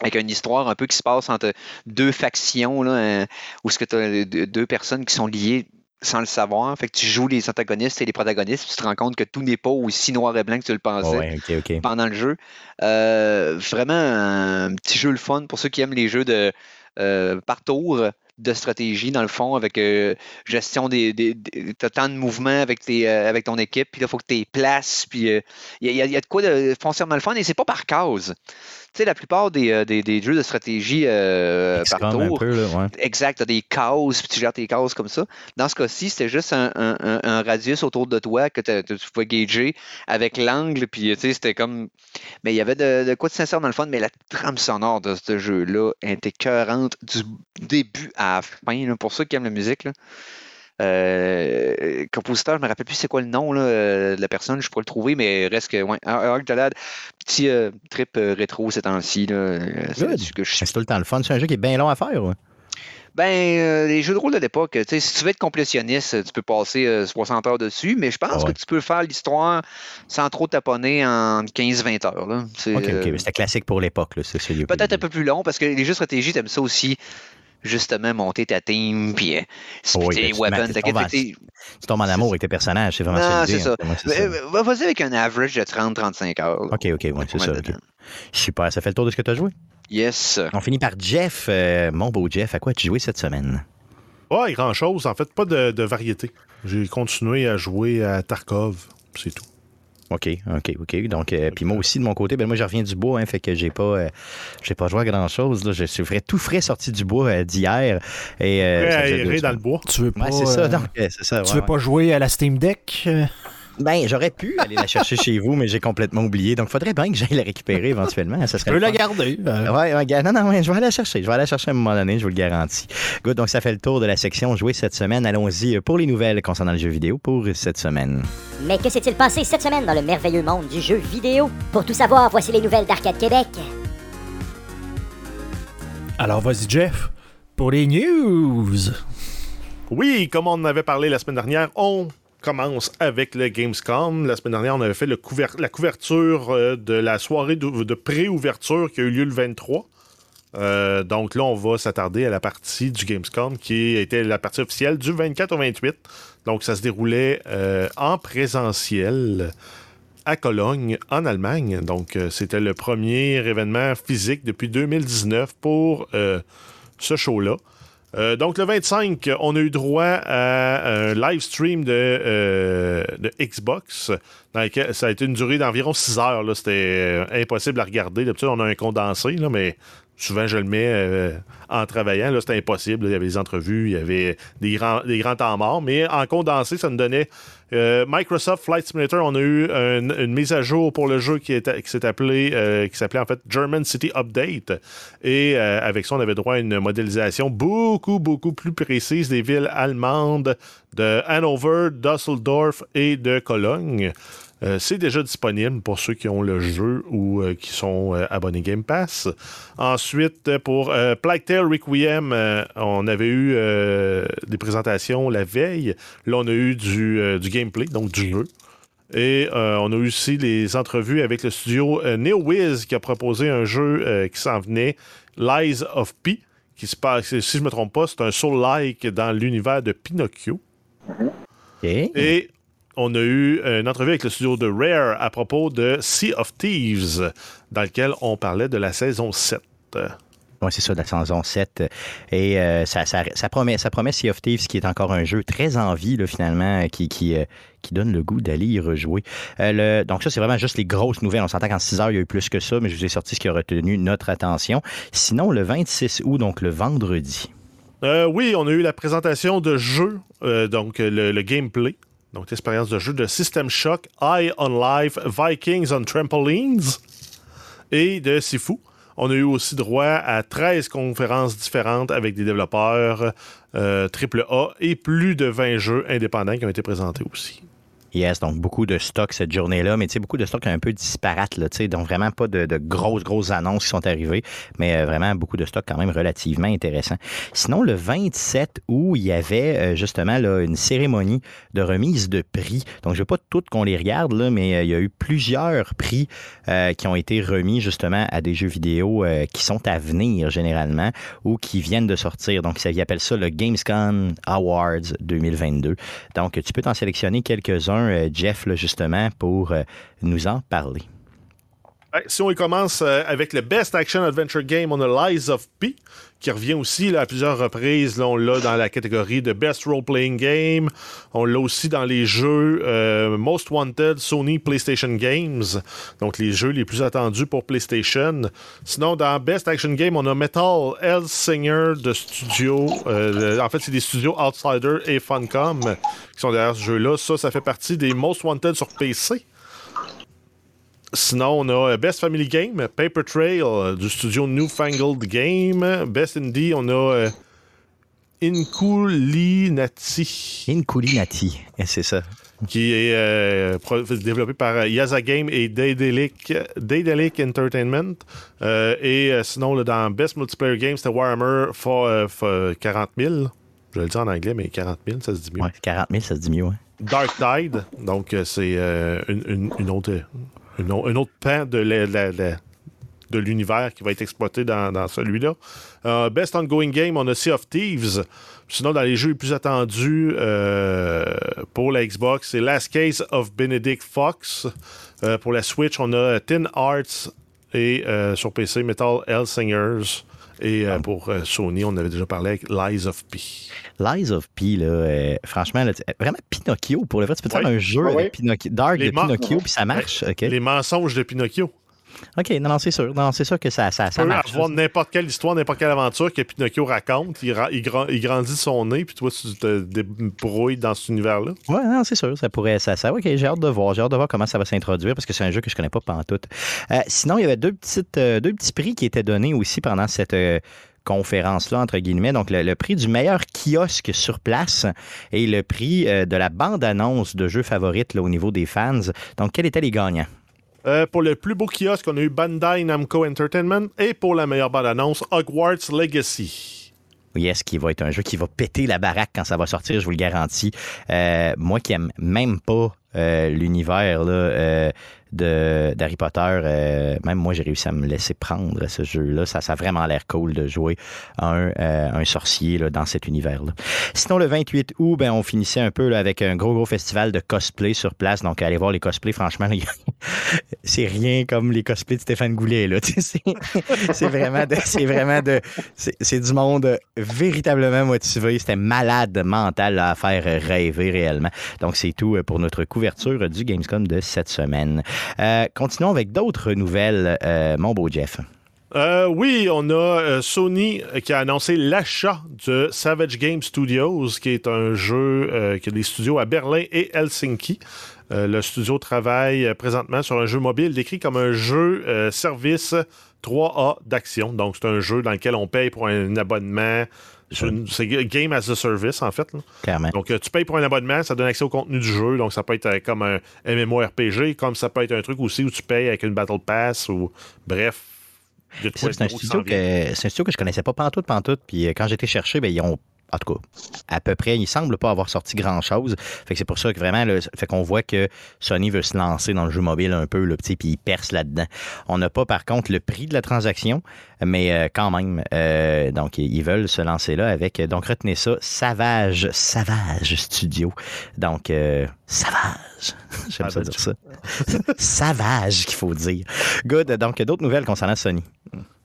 Avec une histoire un peu qui se passe entre deux factions, là, où ce que tu as deux personnes qui sont liées sans le savoir. Fait que tu joues les antagonistes et les protagonistes, puis tu te rends compte que tout n'est pas aussi noir et blanc que tu le pensais pendant le jeu. vraiment un petit jeu le fun pour ceux qui aiment les jeux de par tour de stratégie, dans le fond, avec euh, gestion des, des, temps de mouvement avec, tes, euh, avec ton équipe, puis là, il faut que tu places, puis il euh, y, y, a de quoi de foncièrement le fun, et c'est pas par cause sais, la plupart des, des, des, jeux de stratégie par tour, exact, tu as des cases, puis tu gères tes cases comme ça. Dans ce cas-ci, c'était juste un, un, un, radius autour de toi que tu pouvais gager avec l'angle, puis tu sais, c'était comme... Mais il y avait de, de, quoi de sincère dans le fun, mais la trame sonore de ce jeu-là était écœurante du début à la fin, pour ceux qui aiment la musique. Là. Euh, compositeur, je me rappelle plus c'est quoi le nom là, euh, de la personne, je pourrais le trouver, mais reste que, ouais, Arc petit euh, trip rétro ces temps-ci. C'est tout le temps le fun. C'est un jeu qui est bien long à faire. Ben, les jeux de rôle de l'époque, si tu veux être complétionniste, tu peux passer 60 heures dessus, mais je pense que tu peux faire l'histoire sans trop taponner en 15-20 heures. Là. Ok, ok, c'était classique pour l'époque. Peut-être un peu plus long, parce que les jeux de stratégie, t'aimes ça aussi justement monter ta team, puis euh, oui, weapons. Tu tombes en amour avec tes personnages, c'est vraiment non, c'est ça. Euh, vas-y avec un average de 30-35 heures. OK, OK, ouais, c'est ça. Super, ça fait le tour de ce que tu as joué? Yes. On finit par Jeff. Euh, mon beau Jeff, à quoi as-tu joué cette semaine? Pas grand-chose. En fait, pas de, de variété. J'ai continué à jouer à Tarkov, c'est tout. OK, OK, OK. Donc, euh, puis moi aussi, de mon côté, ben moi, je reviens du bois, hein, fait que j'ai pas, euh, j'ai pas joué à grand-chose. Là. Je suis vrai, tout frais sorti du bois euh, d'hier. Et, euh, dans le bois. Tu veux pas, c'est ça, donc, c'est ça. Tu veux pas jouer à la Steam Deck? Ben, j'aurais pu aller la chercher chez vous, mais j'ai complètement oublié. Donc, il faudrait bien que j'aille la récupérer éventuellement. Ça serait tu peux la garder. Euh. Ouais, ouais, non, non, je vais aller la chercher. Je vais aller la chercher à un moment donné, je vous le garantis. Good, donc ça fait le tour de la section jouée cette semaine. Allons-y pour les nouvelles concernant le jeu vidéo pour cette semaine. Mais que s'est-il passé cette semaine dans le merveilleux monde du jeu vidéo? Pour tout savoir, voici les nouvelles d'Arcade Québec. Alors, vas-y, Jeff, pour les news. Oui, comme on en avait parlé la semaine dernière, on commence avec le Gamescom. La semaine dernière, on avait fait la couverture euh, de la soirée de, pré-ouverture qui a eu lieu le 23. Euh, donc là, on va s'attarder à la partie du Gamescom qui était la partie officielle du 24 au 28. Donc ça se déroulait euh, en présentiel à Cologne, en Allemagne. Donc c'était le premier événement physique depuis 2019 pour ce show-là. Donc, le 25, on a eu droit à un live stream de, de Xbox. Ça a été une durée d'environ 6 heures. C'était impossible à regarder. D'habitude, on a un condensé, là, mais souvent je le mets euh, en travaillant. Là, c'était impossible. Il y avait des entrevues, il y avait des grands, des temps morts. Mais en condensé, ça nous donnait euh, Microsoft Flight Simulator. On a eu une mise à jour pour le jeu qui, qui s'est appelé, euh, qui s'appelait en fait German City Update. Et avec ça, on avait droit à une modélisation beaucoup, beaucoup plus précise des villes allemandes de Hanover, Düsseldorf et de Cologne. Euh, c'est déjà disponible pour ceux qui ont le jeu ou euh, qui sont euh, abonnés Game Pass. Ensuite, pour Plague Tale Requiem, on avait eu des présentations la veille. Là, on a eu du, du gameplay, donc du jeu. Et on a eu aussi les entrevues avec le studio NeoWiz qui a proposé un jeu qui s'en venait, Lies of P, qui se passe, si je ne me trompe pas, c'est un soul-like dans l'univers de Pinocchio. Et on a eu une entrevue avec le studio de Rare à propos de Sea of Thieves, dans lequel on parlait de la saison 7. Oui, c'est ça, de la saison 7. Et euh, ça, promet, ça promet Sea of Thieves, qui est encore un jeu très en vie, finalement, qui, qui, euh, qui donne le goût d'aller y rejouer. Euh, donc, ça, c'est vraiment juste les grosses nouvelles. On s'entend qu'en 6 heures, il y a eu plus que ça, mais je vous ai sorti ce qui a retenu notre attention. Sinon, le 26 août, donc le vendredi. oui, on a eu la présentation de jeu, donc le gameplay donc, expérience de jeu de System Shock, Eye on Life, Vikings on Trampolines et de Sifu. On a eu aussi droit à 13 conférences différentes avec des développeurs euh, AAA et plus de 20 jeux indépendants qui ont été présentés aussi. Yes, donc beaucoup de stocks cette journée-là, mais tu sais, beaucoup de stocks un peu disparates, là, tu sais, donc vraiment pas de, grosses, grosses annonces qui sont arrivées, mais euh, vraiment beaucoup de stocks quand même relativement intéressants. Sinon, le 27 août, il y avait euh, justement une cérémonie de remise de prix. Donc, je veux pas toutes qu'on les regarde, là, mais euh, il y a eu plusieurs prix qui ont été remis justement à des jeux vidéo qui sont à venir généralement ou qui viennent de sortir. Donc, ils appellent ça le Gamescom Awards 2022. Donc, tu peux t'en sélectionner quelques-uns euh, Jeff, justement, pour euh, nous en parler. Si on commence euh, avec le Best Action Adventure Game, on a Lies of P, qui revient aussi à plusieurs reprises. Là, on l'a dans la catégorie de Best Role Playing Game. On l'a aussi dans les jeux Most Wanted Sony PlayStation Games, donc les jeux les plus attendus pour PlayStation. Sinon, dans Best Action Game, on a Metal Singer de studio. en fait, c'est des studios Outsider et Funcom qui sont derrière ce jeu-là. Ça, ça fait partie des Most Wanted sur PC. Sinon, on a euh, Best Family Game, Paper Trail euh, du studio Newfangled Game. Best Indie, on a euh, Inkulinati. Inkulinati, c'est ça. Qui est développé par Yaza Game et Daedalic, Entertainment. et sinon, dans Best Multiplayer Game, c'était Warhammer for, 40 000. Je vais le dire en anglais, mais 40 000, ça se dit mieux. Ouais, 40 000, ça se dit mieux, ouais. Dark Tide, donc c'est une, autre, un autre pan de, l'univers qui va être exploité dans, celui-là. Euh, best Ongoing Game, on a Sea of Thieves. Sinon, dans les jeux les plus attendus pour la Xbox, c'est Last Case of Benedict Fox. pour la Switch, on a Tin Hearts et sur PC, Metal Hellsingers. Et euh, pour euh, Sony, on avait déjà parlé avec Lies of P. Lies of P, là, euh, franchement, vraiment Pinocchio. Pour le fait, tu peux faire un jeu avec Pinocchio, Dark de Pinocchio, puis ça marche. Les mensonges de Pinocchio. OK, non, non, c'est sûr. Non, c'est sûr que ça, ça, ça marche. avoir n'importe quelle histoire, n'importe quelle aventure que Pinocchio raconte. Il, il, grandit son nez, puis toi, tu te débrouilles dans cet univers-là. Ouais, non, c'est sûr. Ça pourrait. Ça, ça, OK, j'ai hâte de voir. J'ai hâte de voir comment ça va s'introduire parce que c'est un jeu que je connais pas pantoute. Euh, sinon, il y avait deux, petites, euh, deux petits prix qui étaient donnés aussi pendant cette. Euh, conférence-là, entre guillemets. Donc, le, prix du meilleur kiosque sur place et le prix de la bande-annonce de jeux favorites au niveau des fans. Donc, quels étaient les gagnants? Euh, pour le plus beau kiosque, on a eu Bandai Namco Entertainment. Et pour la meilleure bande-annonce, Hogwarts Legacy. Yes, qui va être un jeu qui va péter la baraque quand ça va sortir, je vous le garantis. Euh, moi qui aime même pas euh, l'univers d'Harry Potter. Euh, même moi, j'ai réussi à me laisser prendre à ce jeu-là. Ça, ça a vraiment l'air cool de jouer un, euh, un sorcier là, dans cet univers-là. Sinon, le 28 août, ben, on finissait un peu avec un gros, gros festival de cosplay sur place. Donc, allez voir les cosplays, franchement, c'est rien comme les cosplays de Stéphane Goulet. C'est vraiment de, c'est vraiment de, c'est, du monde véritablement motivé. C'était malade mental à faire rêver réellement. Donc, c'est tout pour notre couverture du Gamescom de cette semaine. Euh, continuons avec d'autres nouvelles, euh, mon beau Jeff. Euh, oui, on a Sony qui a annoncé l'achat de Savage Game Studios, qui est un jeu qui a des studios à Berlin et Helsinki. le studio travaille présentement sur un jeu mobile décrit comme un jeu service 3A d'action. Donc, c'est un jeu dans lequel on paye pour un abonnement c'est Game as a Service, en fait. Donc, euh, tu payes pour un abonnement, ça donne accès au contenu du jeu. Donc, ça peut être euh, comme un MMORPG, comme ça peut être un truc aussi où tu payes avec une Battle Pass ou bref. C'est un, studio que, un studio que je connaissais pas pantoute, pantoute. Puis euh, quand j'étais cherché, ben, ils ont en tout cas, à peu près, il semble pas avoir sorti grand-chose. Fait que c'est pour ça que vraiment, fait qu'on voit que Sony veut se lancer dans le jeu mobile un peu, le petit, puis il perce là-dedans. On n'a pas, par contre, le prix de la transaction, mais euh, quand même, euh, donc ils veulent se lancer là avec, donc retenez ça, Savage, Savage Studio. Donc, euh, Savage. J'aime ça dire ça. Savage, qu'il faut dire. Good. Donc, d'autres nouvelles concernant Sony?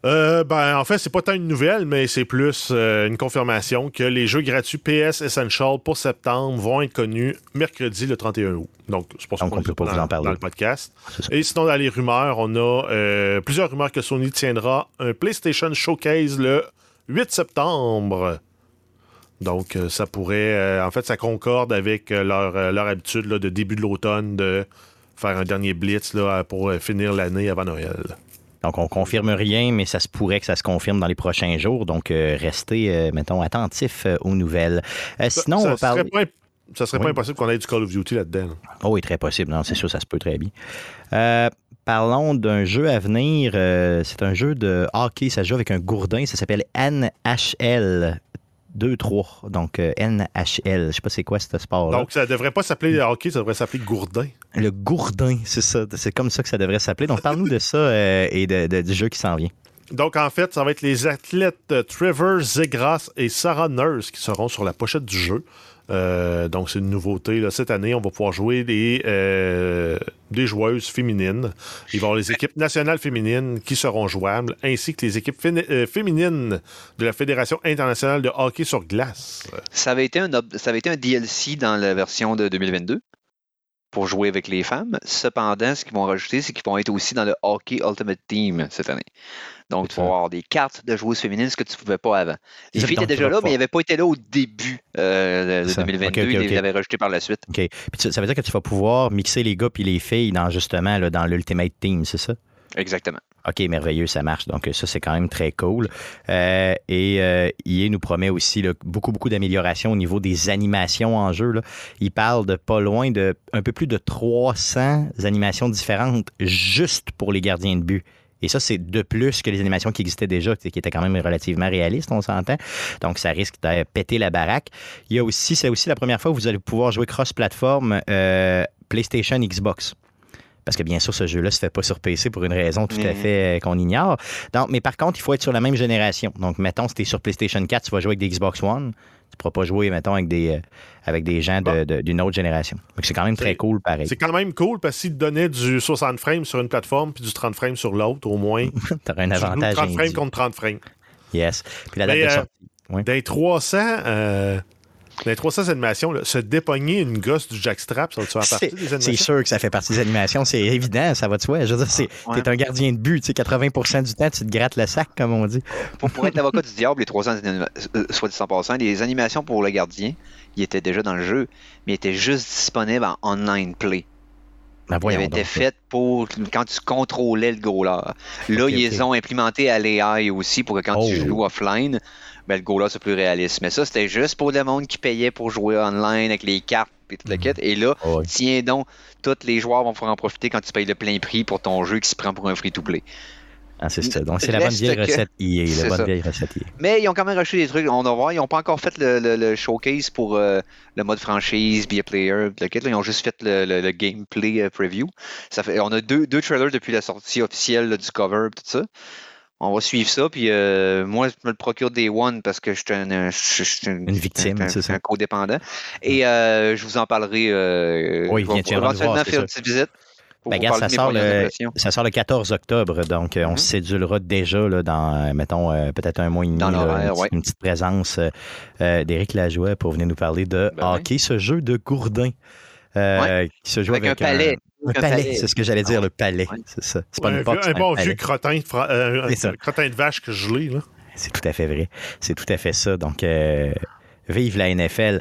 Euh, ben, en fait, c'est pas tant une nouvelle, mais c'est plus euh, une confirmation que les jeux gratuits PS Essential pour septembre vont être connus mercredi le 31 août. Donc, c'est pour ça qu'on peut pas vous en parler dans le podcast. Et sinon, dans les rumeurs, on a euh, plusieurs rumeurs que Sony tiendra un PlayStation Showcase le 8 septembre. Donc, ça pourrait. en fait, ça concorde avec leur, leur habitude de début de l'automne de faire un dernier blitz là, pour finir l'année avant Noël. Donc, on confirme rien, mais ça se pourrait que ça se confirme dans les prochains jours. Donc, euh, restez, euh, mettons, attentifs euh, aux nouvelles. sinon, ça, on va parler... Serait pas, ça serait pas impossible qu'on ait du Call of Duty là-dedans. Oh oui, très possible. Non, c'est sûr, ça se peut très bien. Parlons d'un jeu à venir. c'est un jeu de hockey. Ça joue avec un gourdin. Ça s'appelle NHL. 2-3. Donc, euh, NHL. Je sais pas c'est quoi ce sport-là. Donc, ça devrait pas s'appeler hockey, ça devrait s'appeler gourdin. Le gourdin, c'est ça. C'est comme ça que ça devrait s'appeler. Donc, parle-nous de ça euh, et du jeu qui s'en vient. Donc, en fait, ça va être les athlètes Trevor Zegras et Sarah Nurse qui seront sur la pochette du jeu. Euh, donc, c'est une nouveauté. Cette année, on va pouvoir jouer des, euh, des joueuses féminines. Il va y avoir les équipes nationales féminines qui seront jouables, ainsi que les équipes euh, féminines de la Fédération internationale de hockey sur glace. Ça avait été un, ça avait été un DLC dans la version de 2022 pour jouer avec les femmes. Cependant, ce qu'ils vont rajouter, c'est qu'ils vont être aussi dans le Hockey Ultimate Team cette année. Donc, tu vas avoir des cartes de joueuses féminines, ce que tu ne pouvais pas avant. Les filles étaient déjà là, mais ils n'avaient pas été là au début euh, de 2022. ils les avaient rejetés par la suite. OK. Puis ça veut dire que tu vas pouvoir mixer les gars et les filles dans justement là, dans l'Ultimate Team, c'est ça? Exactement. OK, merveilleux, ça marche. Donc, ça, c'est quand même très cool. Euh, et euh, EA nous promet aussi beaucoup, beaucoup d'améliorations au niveau des animations en jeu. Il parle de pas loin de un peu plus de 300 animations différentes juste pour les gardiens de but. Et ça, c'est de plus que les animations qui existaient déjà, qui étaient quand même relativement réalistes, on s'entend. Donc, ça risque de péter la baraque. Il y a aussi, c'est aussi la première fois que vous allez pouvoir jouer cross-platform euh, PlayStation, Xbox. Parce que bien sûr, ce jeu-là ne se fait pas sur PC pour une raison tout à fait euh, qu'on ignore. Donc, mais par contre, il faut être sur la même génération. Donc, mettons, si tu es sur PlayStation 4, tu vas jouer avec des Xbox One tu ne pourras pas jouer, mettons, avec des, euh, avec des gens d'une autre génération. c'est quand même très cool, pareil. C'est quand même cool parce qu'ils te donnaient du 60 frames sur une plateforme puis du 30 frames sur l'autre, au moins. tu aurais un avantage. 30 frames contre 30 frames. Yes. Puis la date de euh, sortie. Dans 300, les 300 animations, se dépogner une gosse du jackstrap, ça va faire partie des animations? C'est sûr que ça fait partie des animations, c'est évident, ça va de soi. Je veux dire, t'es un gardien de but, 80% du temps, tu te grattes le sac, comme on dit. Pour, être l'avocat du diable, les 300 euh, soit dit 100%, les animations pour le gardien, ils étaient déjà dans le jeu, mais ils étaient juste disponibles en online play. Ben ils avaient été faits pour quand tu contrôlais le goaler. Là, ils ont implémenté à l'AI aussi pour que quand tu oh. joues offline, ben, le goal-là, c'est plus réaliste. Mais ça, c'était juste pour le monde qui payait pour jouer online avec les cartes et tout le mhm. Et là, ah tiens donc, tous les joueurs vont pouvoir en profiter quand tu payes le plein prix pour ton jeu qui se prend pour un free-to-play. Ah, c'est ça. Donc, c'est la bonne vieille recette EA. La bonne vieille recette EA. Mais ils ont quand même rajouté des trucs. On va voir. Ils n'ont pas encore fait le, showcase pour euh, le mode franchise, Be a Player, le kit. Ils ont juste fait le, gameplay euh, preview. Ça fait, on a deux, deux trailers depuis la sortie officielle du cover tout ça. On va suivre ça. Puis euh, moi, je me le procure des One parce que je suis une, une, victime, c'est ça. Un codépendant. Et je vous en parlerai. oui, je vais éventuellement faire une petite visite. Ben, ça, sort le, ça sort le 14 octobre, donc euh, on se mhm. cédulera déjà là, dans, euh, mettons, euh, peut-être un mois et demi, une, petite présence d'Éric Lajoie pour venir nous parler de ben hockey, ce jeu de Gourdin. qui se joue avec, un palais. Un, palais, c'est ce que j'allais dire, le palais. C'est ça. C'est pas une porte, un, bon vieux crottin, de, crottin de vache que je lis. C'est tout à fait vrai. C'est tout à fait ça. Donc, vive la NFL.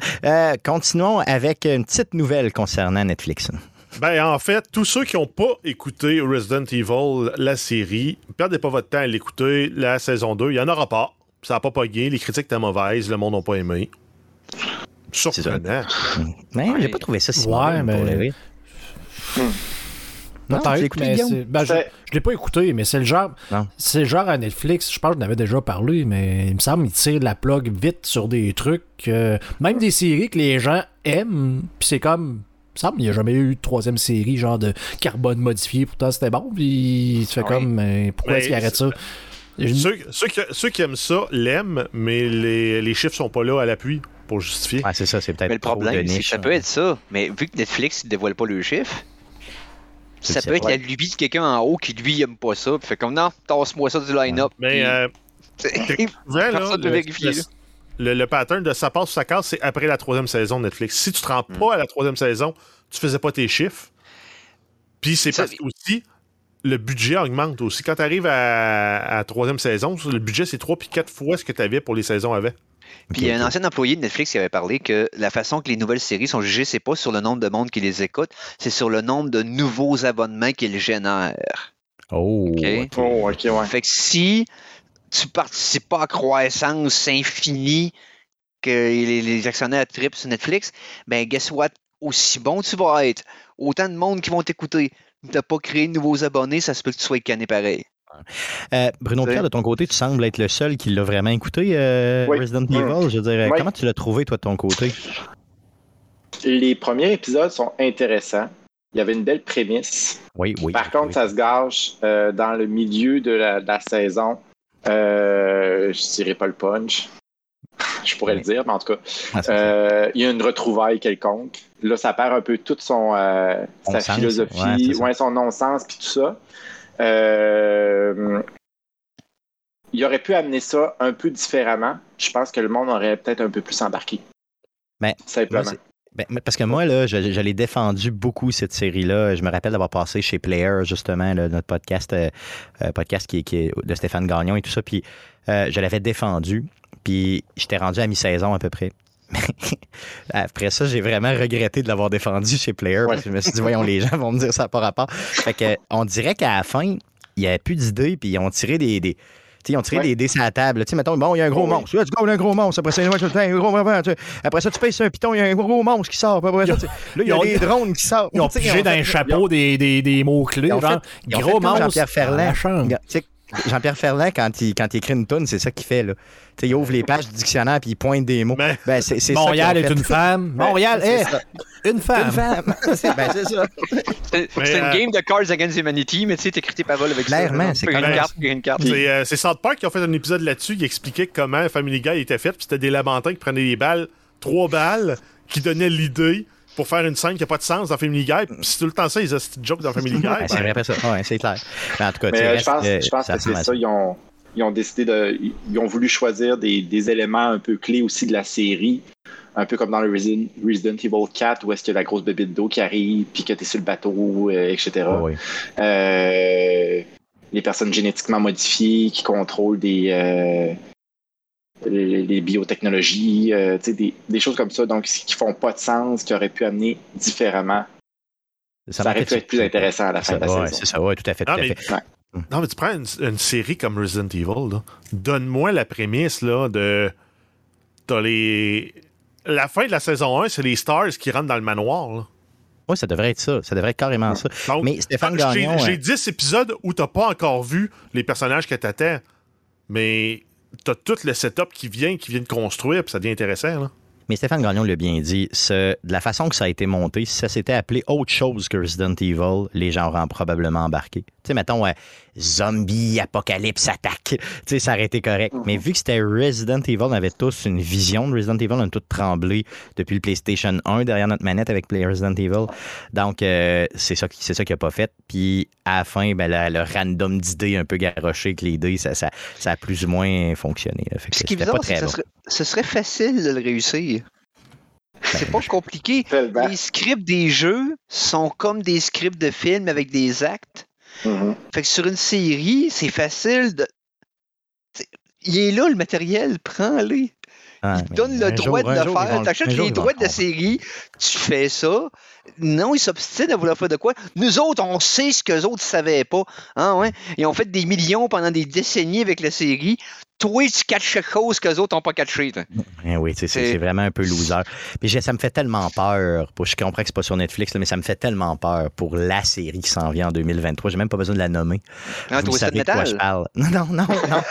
continuons avec une petite nouvelle concernant Netflix. Ben, en fait, tous ceux qui n'ont pas écouté Resident Evil, la série, perdez pas votre temps à l'écouter, la saison 2. Il n'y en aura pas. Ça n'a pas pogné. Les critiques étaient mauvaises. Le monde n'a pas aimé. Surprenant. Mais j'ai pas trouvé ça si ouais, mais... Non, mais ben, je, ne l'ai pas écouté, mais c'est le genre. C'est le genre à Netflix. Je pense que j'en avais déjà parlé, mais il me semble qu'il tire la plug vite sur des trucs, euh, même des séries que les gens aiment. Puis c'est comme il n'y a jamais eu de troisième série, genre de carbone modifié. Pourtant, c'était bon. Puis tu fais comme, mais pourquoi est-ce qu'il arrête ça? Ceux, qui, aiment ça l'aiment, mais les, les chiffres sont pas là à l'appui pour justifier. c'est ça, c'est peut-être. Mais le problème, c'est que ça peut être ça. Mais vu que Netflix ne dévoile pas le chiffre, ça peut être la lubie de quelqu'un en haut qui lui aime pas ça. Puis fait comme non, tasse-moi ça du line-up. Mais euh, le, pattern de ça passe ou ça casse, c'est après la troisième saison de Netflix. Si tu te rends pas à la troisième saison, tu faisais pas tes chiffres. Puis c'est parce que aussi, le budget augmente aussi. Quand tu arrives à, la troisième saison, le budget, c'est trois puis quatre fois ce que tu avais pour les saisons avant. Puis il y a un ancien employé de Netflix qui avait parlé que la façon que les nouvelles séries sont jugées, c'est pas sur le nombre de monde qui les écoute, c'est sur le nombre de nouveaux abonnements qu'ils génèrent. Oh, OK? Oh, ouais. Fait que si tu participes pas à croissance infinie que les, actionnaires tripent sur Netflix, ben guess what? Aussi bon tu vas être, autant de monde qui vont t'écouter. Tu n'as pas créé de nouveaux abonnés, ça se peut que tu sois canné pareil. Euh, Bruno Pierre, de ton côté, tu sembles être le seul qui l'a vraiment écouté, euh, Resident Evil. Mm. Je veux dire, comment tu l'as trouvé, toi, de ton côté? Les premiers épisodes sont intéressants. Il y avait une belle prémisse. Oui, oui. Par contre, ça se gâche euh, dans le milieu de la saison. Je dirais pas le punch. Je pourrais le dire, mais en tout cas, ah, il y a une retrouvaille quelconque. Là, ça perd un peu toute son, sa philosophie, ouais, son non-sens, puis tout ça. Euh, il aurait pu amener ça un peu différemment. Je pense que le monde aurait peut-être un peu plus embarqué. Mais, Simplement. Ben, parce que moi, là, je, l'ai défendu beaucoup, cette série-là. Je me rappelle d'avoir passé chez Player, justement, notre podcast, euh, euh, podcast qui, est de Stéphane Gagnon et tout ça. Puis euh, je l'avais défendu. Puis j'étais rendu à mi-saison à peu près. Après ça, j'ai vraiment regretté de l'avoir défendu chez Player. Parce que je me suis dit, voyons, les gens vont me dire ça par rapport. Fait que, on dirait qu'à la fin, il n'y avait plus d'idées, puis ils ont tiré des, des ils ont tiré des dés sur la table. sais, mettons, bon, il y a un gros monstre. Là, tu go, un gros monstre. Après ça, un gros Après ça, tu sur un piton, il y a un gros monstre qui sort. Après ça, là, il y a des drones qui sortent. Ils ont pigé dans un chapeau des, des, des mots-clés. Gros monstre. Jean-Pierre Ferland. Jean-Pierre Ferland, quand il, quand il écrit une toune, c'est ça qu'il fait. Là. il ouvre les pages du dictionnaire puis il pointe des mots. Ben, c'est, Montréal est une femme. Montréal est une femme. Une femme. ben, c'est ça. C'est, une euh, game de Cards Against Humanity, mais tu sais, t'écris tes paroles avec Clairement, ça. Clairement, c'est une carte, une carte. C'est, c'est South Park qui a fait un épisode là-dessus qui expliquait comment Family Guy était fait. Puis c'était des labantins qui prenaient des balles, trois balles, qui donnaient l'idée pour faire une scène qui n'a pas de sens dans Family Guy. c'est tout le temps ça, ils ont cette joke dans Family Guy. c'est vrai, ça. Ouais, c'est clair. Mais en tout cas, je, pense, je pense que c'est ça. Ils ont, ils ont décidé de. Ils ont voulu choisir des, des, éléments un peu clés aussi de la série. Un peu comme dans le Resident, Evil 4, où est-ce qu'il y a la grosse bébite d'eau qui arrive, puis que tu es sur le bateau, euh, etc. euh, les personnes génétiquement modifiées qui contrôlent des, euh, les, biotechnologies, euh, des, des, choses comme ça, donc qui font pas de sens, qui auraient pu amener différemment. Ça, aurait pu être plus intéressant à la fin de la saison. C'est ça, oui, tout à fait. Tout non, mais, fait. non, mais tu prends une, série comme Resident Evil, donne-moi la prémisse là, de. T'as les. La fin de la saison 1, c'est les Stars qui rentrent dans le manoir. Là. Oui, ça devrait être ça. Ça devrait être carrément ça. mais Stéphane Gagnon. J'ai 10 épisodes où tu n'as pas encore vu les personnages que tu attends, mais tu as tout le setup qui vient, qui vient de construire, puis ça devient intéressant. Là. Mais Stéphane Gagnon l'a bien dit, de la façon que ça a été monté, si ça s'était appelé autre chose que Resident Evil, les gens auraient probablement embarqué. Tu sais, mettons, zombie, apocalypse, attaque. Tu sais, ça aurait été correct. Mais vu que c'était Resident Evil, on avait tous une vision de Resident Evil, on a tous tremblé depuis le PlayStation 1 derrière notre manette avec Resident Evil. Donc, euh, c'est ça, c'est ça qu'il n'a pas fait. Puis, à la fin, ben, le, random d'idées un peu garoché avec les dés, ça, ça, a plus ou moins fonctionné. Ce qui est bizarre, c'est que ce serait, facile de le réussir. C'est pas compliqué. Les scripts des jeux sont comme des scripts de films avec des actes. Mm-hmm. Fait que sur une série, c'est facile de. il est là le matériel, prends-le. il te donne le droit de le faire. T'achètes les droits de la série, tu fais ça. Non, ils s'obstinent à vouloir faire de quoi? Nous autres, on sait ce que les autres ne savaient pas. Hein, ouais? Ils ont fait des millions pendant des décennies avec la série toi, tu catches quelque chose que les autres n'ont pas catché. Eh oui, c'est vraiment un peu loser. Puis ça me fait tellement peur. je comprends que c'est pas sur Netflix, mais ça me fait tellement peur pour la série qui s'en vient en 2023. J'ai même pas besoin de la nommer. Ah, Vous savez de quoi je parle. Non, non, non, non.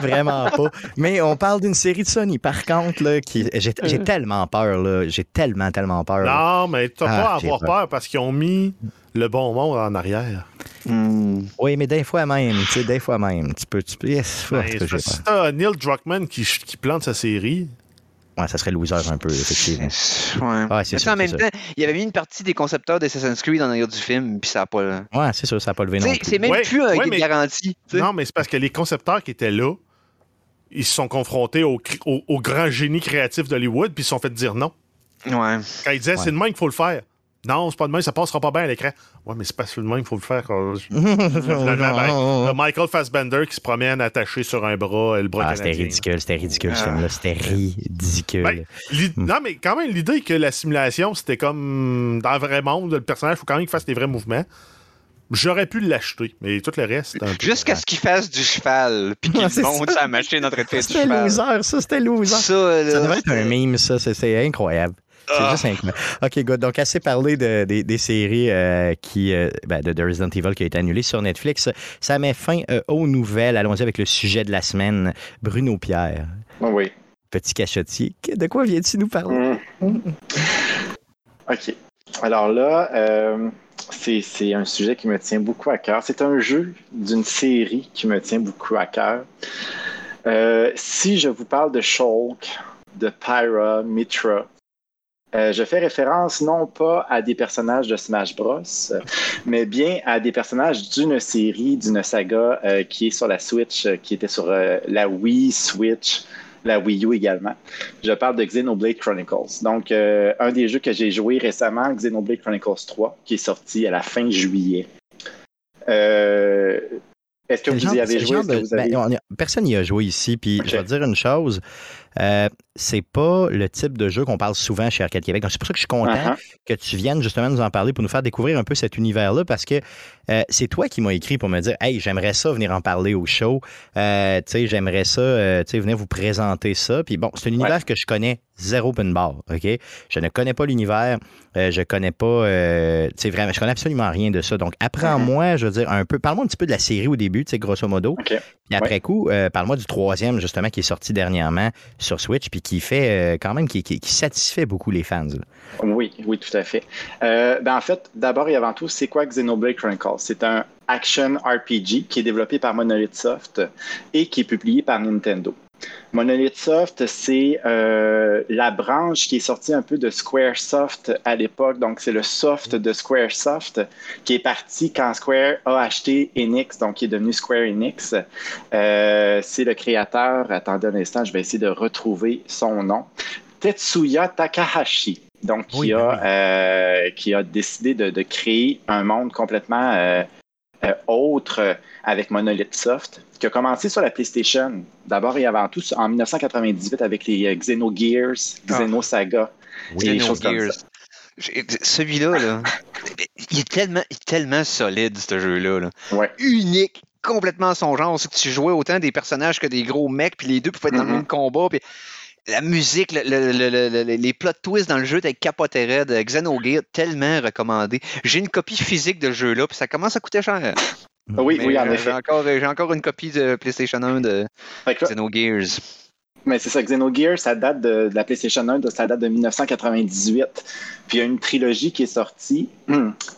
vraiment pas. Mais on parle d'une série de Sony, par contre, là, qui... j'ai euh. tellement peur. là. J'ai tellement, tellement peur. Non, mais tu n'as pas à ah, avoir peur parce qu'ils ont mis le bon monde en arrière. Hmm. Oui, mais des fois même, tu sais, des fois même. Tu peux. Tu peux yes, ben, c'est Neil Druckmann qui, qui, plante sa série. Ouais, ça serait loser un peu, effectivement. Ouais. c'est en même temps, il y avait mis une partie des concepteurs d'Assassin's Creed dans l'arrière du film, puis ça n'a pas. Ouais, c'est sûr, ça n'a pas levé non plus. C'est même plus un ouais, garanti. Non, mais c'est parce que les concepteurs qui étaient là, ils se sont confrontés au, au, grand génie créatif d'Hollywood, puis ils se sont fait dire non. Ouais. Quand ils disaient, c'est de même qu'il faut le faire. Non, c'est pas de même, ça passera pas bien à l'écran. Ouais, mais c'est pas seulement il faut le faire. Ben, Michael Fassbender qui se promène attaché sur un bras, le bras ah, C'était ridicule, c'était ridicule, ce film-là. C'était ridicule. Ben, hmm. Non, mais quand même, l'idée que la simulation, c'était comme dans le vrai monde, le personnage, il faut quand même qu'il fasse des vrais mouvements. J'aurais pu l'acheter, mais tout le reste. Jusqu'à ce qu'il fasse du cheval, puis qu'il monte sa machine en train de faire du cheval. C'était loser, ça, c'était loser. Ça, ça devrait être un meme, ça, c'est incroyable. C'est ah. juste incroyable. OK, good. Donc, assez parlé de, des séries euh, qui, euh, ben, de, Resident Evil qui a été annulée sur Netflix. Ça met fin euh, aux nouvelles. Allons-y avec le sujet de la semaine. Bruno Pierre. Oui. Petit cachotier. De quoi viens-tu nous parler? Mm. OK. Alors là, c'est un sujet qui me tient beaucoup à cœur. C'est un jeu d'une série qui me tient beaucoup à cœur. si je vous parle de Shulk, de Pyra, Mitra, euh, je fais référence non pas à des personnages de Smash Bros, mais bien à des personnages d'une série, d'une saga euh, qui est sur la Switch, euh, qui était sur la Wii Switch, la Wii U également. Je parle de Xenoblade Chronicles. Donc, un des jeux que j'ai joué récemment, Xenoblade Chronicles 3, qui est sorti à la fin juillet. Est-ce que vous y avez joué? Ben, personne n'y a joué ici. Puis je vais dire une chose. Euh, c'est pas le type de jeu qu'on parle souvent chez Arcade Québec. Donc, c'est pour ça que je suis content uh-huh. que tu viennes justement nous en parler pour nous faire découvrir un peu cet univers-là parce que euh, c'est toi qui m'as écrit pour me dire Hey, j'aimerais ça venir en parler au show. Euh, tu sais, j'aimerais ça, tu sais, venir vous présenter ça. Puis bon, c'est un univers que je connais zéro open bar, OK? Je ne connais pas l'univers, je connais pas, tu sais, vraiment, je connais absolument rien de ça. Donc, apprends-moi, uh-huh. je veux dire, un peu, parle-moi un petit peu de la série au début, tu sais, grosso modo. Puis après coup, parle-moi du troisième, justement, qui est sorti dernièrement sur Switch, puis qui fait euh, quand même, qui, satisfait beaucoup les fans. Oui, oui, tout à fait. Euh, ben, en fait, d'abord et avant tout, c'est quoi Xenoblade C'est un action RPG qui est développé par Monolith Soft et qui est publié par Nintendo. Monolith Soft, c'est euh, la branche qui est sortie un peu de Squaresoft à l'époque. Donc, c'est le soft de Squaresoft qui est parti quand Square a acheté Enix, donc qui est devenu Square Enix. Euh, c'est le créateur, attendez un instant, je vais essayer de retrouver son nom, Tetsuya Takahashi. Donc, qui, a, ben euh, qui a décidé de, créer un monde complètement autre avec Monolith Soft, qui a commencé sur la PlayStation, d'abord et avant tout en 1998 avec les euh, Xenogears, ah. Xenosaga, oui, choses comme ça. Celui-là, il, est tellement, tellement solide, ce jeu-là. Unique, complètement son genre. C'est que tu jouais autant des personnages que des gros mecs, puis les deux pouvaient être dans le mm-hmm. même combat. Puis la musique, les plot twists dans le jeu, t'es capoté de Xenogear, tellement recommandé. J'ai une copie physique de ce jeu-là, puis ça commence à coûter cher. Oui, oui, en effet. J'ai encore, une copie de PlayStation 1 de Xenogears. Mais c'est ça, Xenogears, ça date de, la PlayStation 1, ça date de 1998. Puis il y a une trilogie qui est sortie.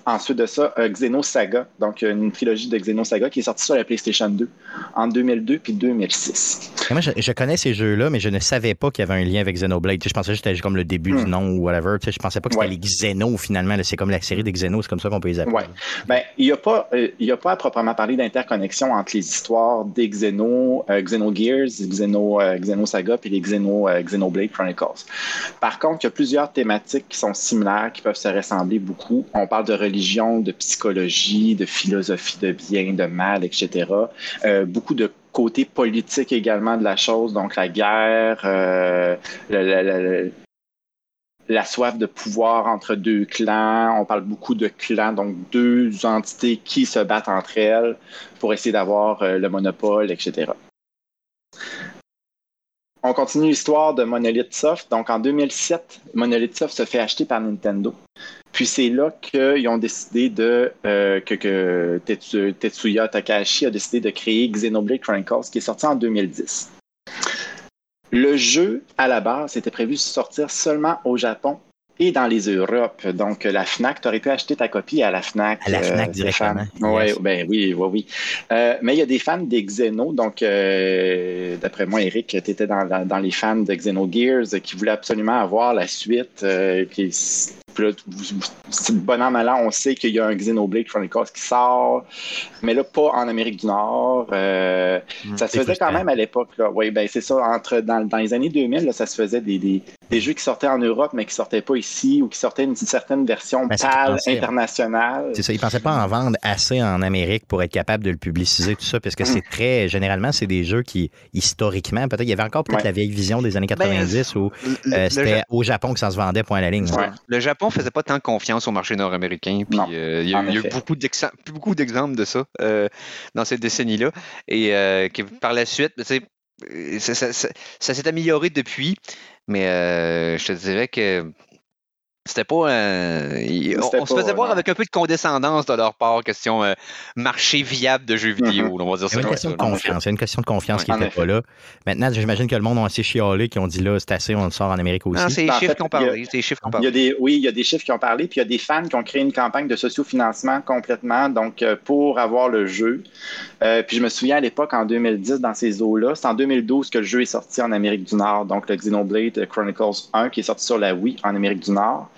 Ensuite de ça, euh, Xenosaga, donc une trilogie de Xenosaga qui est sortie sur la PlayStation 2 en 2002 puis 2006. moi, je, connais ces jeux-là, mais je ne savais pas qu'il y avait un lien avec Xenoblade. je pensais que c'était comme le début du hmm. nom ou whatever. je pensais pas que c'était les Xeno finalement. C'est comme la série des Xeno, c'est comme ça qu'on peut les appeler. Ouais. Ben, il n'y a, pas, euh, a pas à proprement parler d'interconnexion entre les histoires des Xeno, euh, Xenogears, Xeno, euh, Xenosaga puis les Xeno, Xenoblade Chronicles. Par contre, il y a plusieurs thématiques qui sont similaires, qui peuvent se ressembler beaucoup. On parle de religion, de psychologie, de philosophie de bien, de mal, etc. Euh, beaucoup de côté politique également de la chose, donc la guerre, euh, la, soif de pouvoir entre deux clans. On parle beaucoup de clans, donc deux entités qui se battent entre elles pour essayer d'avoir euh, le monopole, etc. On continue l'histoire de Monolith Soft. Donc en 2007, Monolith Soft se fait acheter par Nintendo. Puis c'est là qu'ils ont décidé de euh, que, Tetsuya Takahashi a décidé de créer Xenoblade Chronicles, qui est sorti en 2010. Le jeu, à la base, était prévu sortir seulement au Japon et dans les Europes. Donc, la FNAC, tu aurais pu acheter ta copie à la FNAC. À la FNAC euh, directement. Ouais, ben, oui, oui, oui. Euh, mais il y a des fans des Xeno. Donc, euh, d'après moi, Eric, tu étais dans, dans, les fans de Xenogears qui voulaient absolument avoir la suite. qui bon an, mal an, on sait qu'il y a un Xenoblade Chronicles qui sort, mais là, pas en Amérique du Nord. Euh, hmm. ça se faisait quand même à l'époque. Oui, ben c'est ça. Entre, dans, les années 2000, ça se faisait des, jeux qui sortaient en Europe, mais qui sortaient pas ici, ou qui sortaient une, certaine version ben, pâle internationale. C'est ça. Ils pensaient pas en vendre assez en Amérique pour être capable de le publiciser, tout ça, parce que c'est hmm. très. Généralement, c'est des jeux qui, historiquement, peut-être, il y avait encore peut-être la vieille vision des années 90 ben, où euh, c'était au Japon que ça se vendait, point à la ligne. Le Japon faisait pas tant confiance au marché nord-américain. Puis euh, il y a, eu beaucoup d'exemples de ça euh, dans cette décennie-là. Et euh, par la suite, ça, ça s'est amélioré depuis. Mais je te dirais que c'était pas on, se faisait voir avec un peu de condescendance de leur part, question euh, marché viable de jeux vidéo. Mm-hmm. on va dire une question de confiance. C'est une question de confiance qui n'était pas là. Maintenant, j'imagine que le monde a assez chialé qui ont dit là, c'est assez, on le sort en Amérique aussi. c'est les chiffres qui ont parlé. oui, il y a des chiffres qui ont parlé, puis il y a des fans qui ont créé une campagne de sociofinancement complètement, donc euh, pour avoir le jeu. Euh, puis je me souviens à l'époque, en 2010, dans ces eaux-là, c'est en 2012 que le jeu est sorti en Amérique du Nord, donc le Xenoblade Chronicles 1 qui est sorti sur la Wii en Amérique du Nord.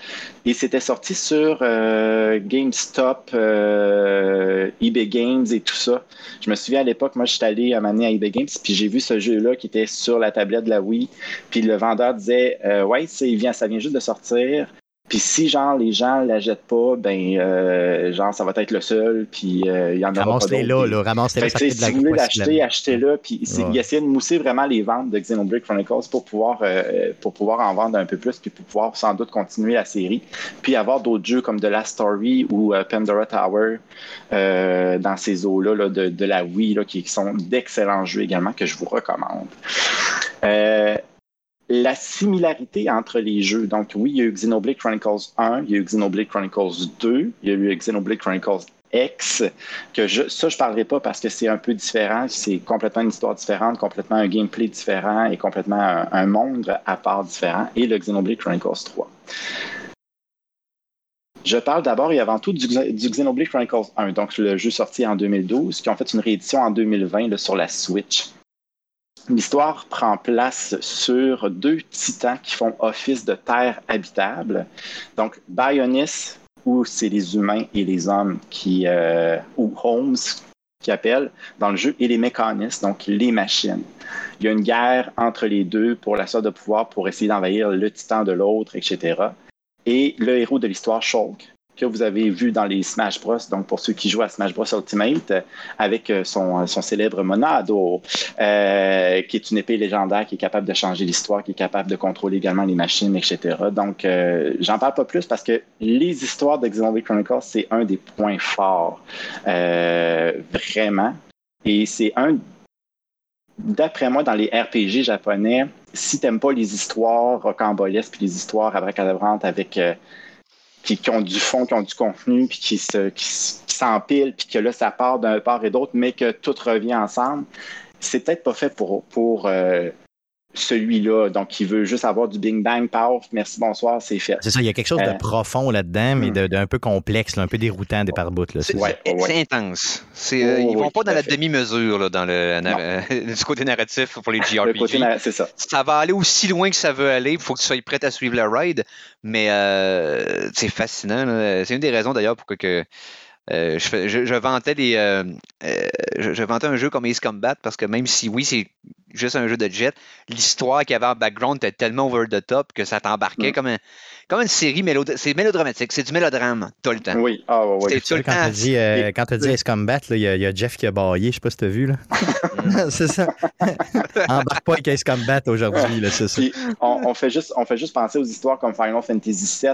Et c'était sorti sur euh, GameStop, euh, eBay Games et tout ça. Je me souviens à l'époque, moi, j'étais allé à à eBay Games, puis j'ai vu ce jeu-là qui était sur la tablette de la Wii. Puis le vendeur disait, ouais, ça vient, ça vient juste de sortir. Puis si genre les gens la jettent pas, ben euh, genre ça va être le seul, puis euh, il y en ramasse pas là, là, ramasse-les Si vous voulez l'acheter, achetez-le. Puis essaie de mousser vraiment les ventes de Xenoblade Chronicles pour pouvoir euh, pour pouvoir en vendre un peu plus, puis pour pouvoir sans doute continuer la série, puis avoir d'autres jeux comme The Last Story ou Pandora Tower dans ces eaux-là là, de, de, la Wii là, qui, qui sont d'excellents jeux également que je vous recommande la similarité entre les jeux. Donc, oui, il y a eu Xenoblade Chronicles 1, il y a eu Xenoblade Chronicles 2, il y a eu Xenoblade Chronicles X, que je, ça, je parlerai pas parce que c'est un peu différent. C'est complètement une histoire différente, complètement un gameplay différent et complètement un, monde à part différent. Et le Xenoblade Chronicles 3. Je parle d'abord et avant tout du, du, Xenoblade Chronicles 1, donc le jeu sorti en 2012, qui ont fait une réédition en 2020 sur la Switch. L'histoire prend place sur deux titans qui font office de terre habitable. Donc, Bionis, où c'est les humains et les hommes qui, euh, ou Holmes qui appellent dans le jeu, et les mécanistes, donc les machines. Il y a une guerre entre les deux pour la sorte de pouvoir pour essayer d'envahir le titan de l'autre, etc. Et le héros de l'histoire, Shulk, que vous avez vu dans les Smash Bros. Donc, pour ceux qui jouent à Smash Bros. Ultimate, euh, avec euh, son, son célèbre Monado, euh, qui est une épée légendaire qui est capable de changer l'histoire, qui est capable de contrôler également les machines, etc. Donc, j'en parle pas plus parce que les histoires de Xenoblade Chronicles, c'est un des points forts, vraiment. Et c'est un d'après moi, dans les RPG japonais, si t'aimes pas les histoires rocambolesques puis les histoires abracadabrantes avec qui, ont du fond, qui ont du contenu, puis qui se qui, s'empilent, puis que là, ça part d'un part et d'autre, mais que tout revient ensemble, c'est peut-être pas fait pour, pour celui-là. Donc, il veut juste avoir du bing bang, paf, merci, bonsoir, c'est fait. C'est ça, il y a quelque chose de euh, profond là-dedans, mais hmm. d'un peu complexe, un peu déroutant des par C'est ouais, intense. Euh, ils vont pas dans la demi-mesure dans le, du côté narratif pour les JRPG. c'est ça. Ça va aller aussi loin que ça veut aller. Il faut que tu sois prêt à suivre le ride, mais euh, c'est fascinant. C'est une des raisons d'ailleurs pour que euh, je, vantais les, euh, euh, je, vantais un jeu comme Ace Combat parce que même si oui, c'est juste un jeu de jet, l'histoire qu'il y avait en background était tellement over the top que ça t'embarquait mm. comme, un, comme une série c'est mélodramatique, c'est du mélodrame tout le temps. Oui, ah oui. Quand tu dit Ace Combat, il y, a Jeff qui a baillé, je sais pas si tu as vu. là. Mm. c'est ça. Embarque pas avec Ace Combat aujourd'hui, c'est ça. on, on, fait juste, on fait juste penser aux histoires comme Final Fantasy VII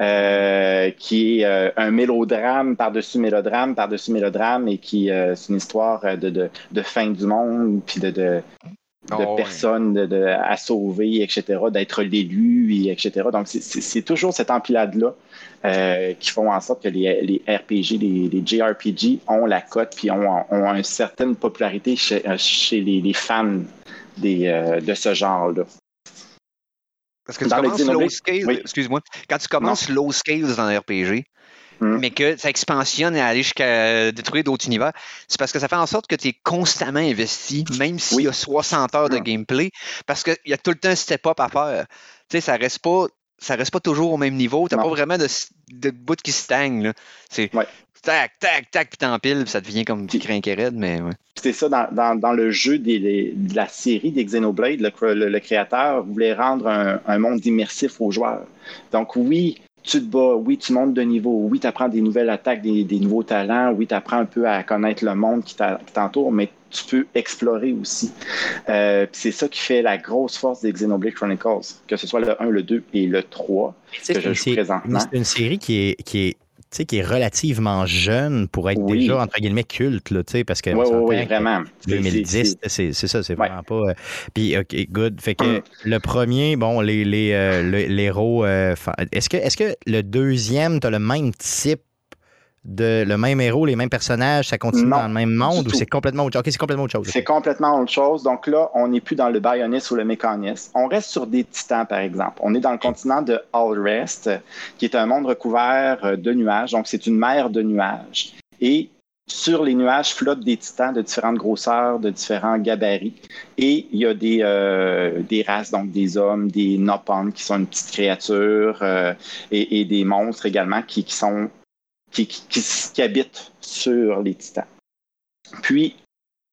euh, qui est euh, un mélodrame par-dessus mélodrame par-dessus mélodrame et qui euh, c'est une histoire de, de, de, fin du monde puis de, de, oh, personnes de, à sauver, etc., d'être l'élu, et etc. Donc, c'est toujours cette empilade-là qui font en sorte que les, les RPG, les, les, JRPG ont la cote puis ont, ont, une certaine popularité chez, chez les, les, fans des, de ce genre-là. Parce que tu commences low scale, excuse-moi, quand tu commences low scale dans un RPG, hmm. mais que ça expansionne et aller jusqu'à détruire d'autres univers, c'est parce que ça fait en sorte que tu es constamment investi, même s'il y a 60 heures de hmm. gameplay, parce qu'il y a tout le temps un step-up à faire. Tu sais, ça reste pas ça reste pas toujours au même niveau. Tu n'as pas vraiment de, de bout qui stagne. C'est tac, tac, tac, puis t'empiles, ça devient comme du raide, mais ouais. C'est ça, dans, dans, le jeu des, de la série des Xenoblade, le, le, créateur voulait rendre un, monde immersif aux joueurs. Donc oui, tu te bats, oui, tu montes de niveau, oui, tu apprends des nouvelles attaques, des, des nouveaux talents, oui, tu apprends un peu à connaître le monde qui t'entoure, mais tu peux explorer aussi. Euh, c'est ça qui fait la grosse force des Xenoblade Chronicles, que ce soit le 1, le 2 et le 3 que je joue présentement. C'est une série qui est, qui est qui est relativement jeune pour être déjà, entre guillemets, culte, là, parce que... Oui, oui, vraiment. 2010, c'est ça, c'est vraiment pas... Euh, puis, OK, good. Fait que hum. le premier, bon, les, les, euh, l'héros... est-ce que, est que le deuxième, tu as le même type de le même héros, les mêmes personnages, ça continue dans le même monde ou c'est complètement autre chose? c'est complètement autre chose. C'est complètement autre chose. Donc là, on n'est plus dans le Bionis ou le Mécanis. On reste sur des titans, par exemple. On est dans le continent de Allrest, qui est un monde recouvert euh, de nuages. Donc, c'est une mer de nuages. Et sur les nuages flottent des titans de différentes grosseurs, de différents gabarits. Et il y a des, euh, des races, donc des hommes, des Nopons, qui sont une petite créature, euh, et, des monstres également qui, qui sont qui, qui, habitent sur les titans. Puis,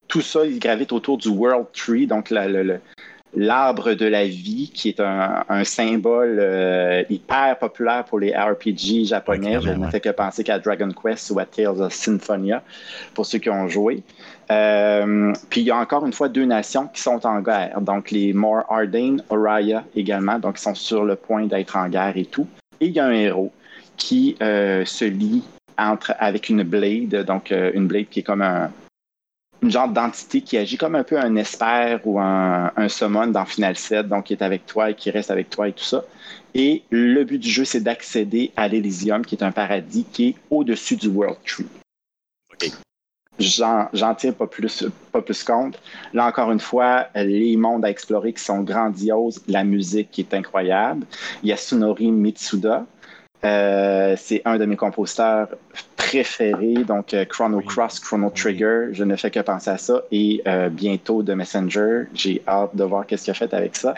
tout ça, il gravite autour du World Tree, donc l'arbre de la vie, qui est un, symbole euh, hyper populaire pour les RPG japonais. Je ne fais que penser qu'à Dragon Quest ou à Tales of Symphonia, pour ceux qui ont joué. Euh, puis il y a encore une fois deux nations qui sont en guerre. Donc les More Ardain, Oraya également, donc ils sont sur le point d'être en guerre et tout. Et il y a un héros qui euh, se lie entre, avec une blade, donc euh, une blade qui est comme un, une genre d'entité qui agit comme un peu un esper ou un, un, summon dans Final 7, donc qui est avec toi et qui reste avec toi et tout ça. Et le but du jeu, c'est d'accéder à l'Elysium, qui est un paradis qui est au-dessus du World Tree. OK. J'en tiens pas plus, pas plus compte. Là, encore une fois, les mondes à explorer qui sont grandioses, la musique qui est incroyable. Il y a Sunori Mitsuda, c'est un de mes compositeurs préférés, donc euh, Chrono Cross, Chrono Trigger. Je ne fais que penser à ça. Et euh, bientôt The Messenger. J'ai hâte de voir qu'est-ce qu'il a fait avec ça.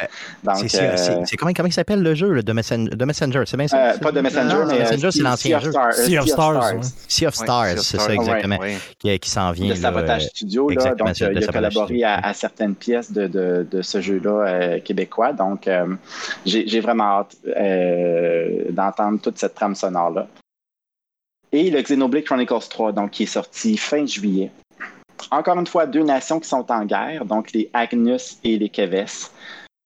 c'est comment, comment il s'appelle le jeu, le The, Messenger? C'est bien ça? pas The Messenger, mais Messenger, c'est l'ancien jeu. Sea of Stars. Sea of Stars, c'est ça exactement. Qui, qui s'en vient. Le Sabotage Studio, là, donc il a collaboré à, certaines pièces de, de, de ce jeu-là québécois. Donc j'ai vraiment hâte d'entendre tout cette trame sonore-là. Et le Xenoblade Chronicles 3, donc, qui est sorti fin juillet. Encore une fois, deux nations qui sont en guerre, donc les Agnus et les Keves.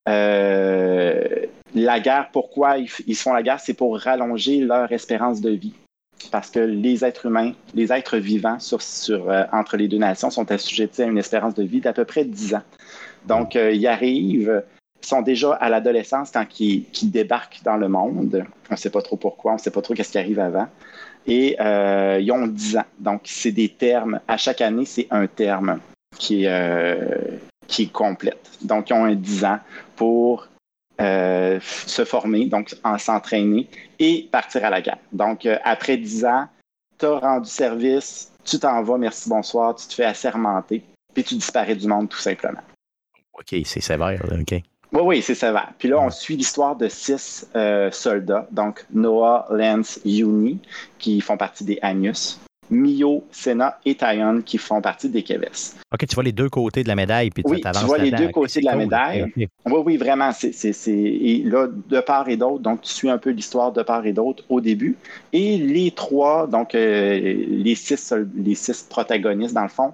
Euh, la guerre, pourquoi ils, font la guerre, c'est pour rallonger leur espérance de vie. parce que les êtres humains, les êtres vivants euh, entre les deux nations sont assujettis à une espérance de vie d'à peu près 10 ans. Donc, euh, ils arrivent, sont déjà à l'adolescence quand ils, débarquent dans le monde. On ne sait pas trop pourquoi, on ne sait pas trop qu'est-ce qui arrive avant. Et euh, ils ont 10 ans. Donc, c'est des termes. À chaque année, c'est un terme qui est, qui complète. Donc, ils ont un 10 ans pour se former, donc en s'entraîner et partir à la guerre. Donc, euh, après 10 ans, tu as rendu service, tu t'en vas, merci, bonsoir, tu te fais assermenter, puis tu disparais du monde tout simplement. OK, c'est sévère, OK. Oui, oui, c'est sévère. Puis là, on suit l'histoire de six euh, soldats, donc Noah, Lance, Uni, qui font partie des Agnus, Mio, Senna et Tyon qui font partie des Keves. OK, tu vois les deux côtés de la médaille. Puis oui, tu vois les deux côtés de la médaille. Oui, oui, vraiment. C'est, Et là, de part et d'autre, donc tu suis un peu l'histoire de part et d'autre au début. Et les trois, donc euh, les, six, les six protagonistes, dans le fond,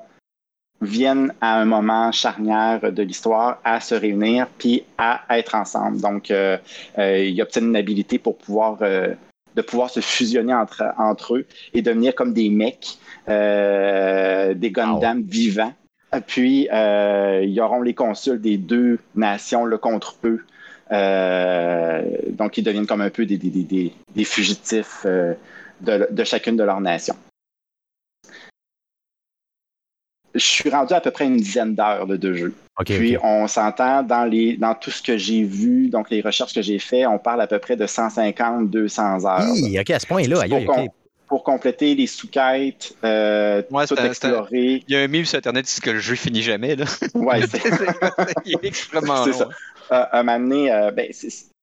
viennent à un moment charnière de l'histoire à se réunir puis à être ensemble. Donc, euh, euh, ils obtiennent une habilité pour pouvoir de pouvoir se fusionner entre, entre eux et devenir comme des mecs, euh, des Gundam vivants. Puis, euh, ils auront les consuls des deux nations le contre eux. Euh, donc, ils deviennent comme un peu des, des, fugitifs de, de, chacune de leurs nations je suis rendu à peu près une dizaine d'heures de jeu. Puis on s'entend dans les dans tout ce que j'ai vu, donc les recherches que j'ai faites, on parle à peu près de 150, 200 heures. Oui, ok, à ce point-là. Pour, compléter les sous-quêtes, euh, tout explorer. Il y a un mime sur Internet qui dit que le jeu finit jamais. Là. Ouais, c'est extrêmement long. Ça. Euh, un moment donné, euh, ben,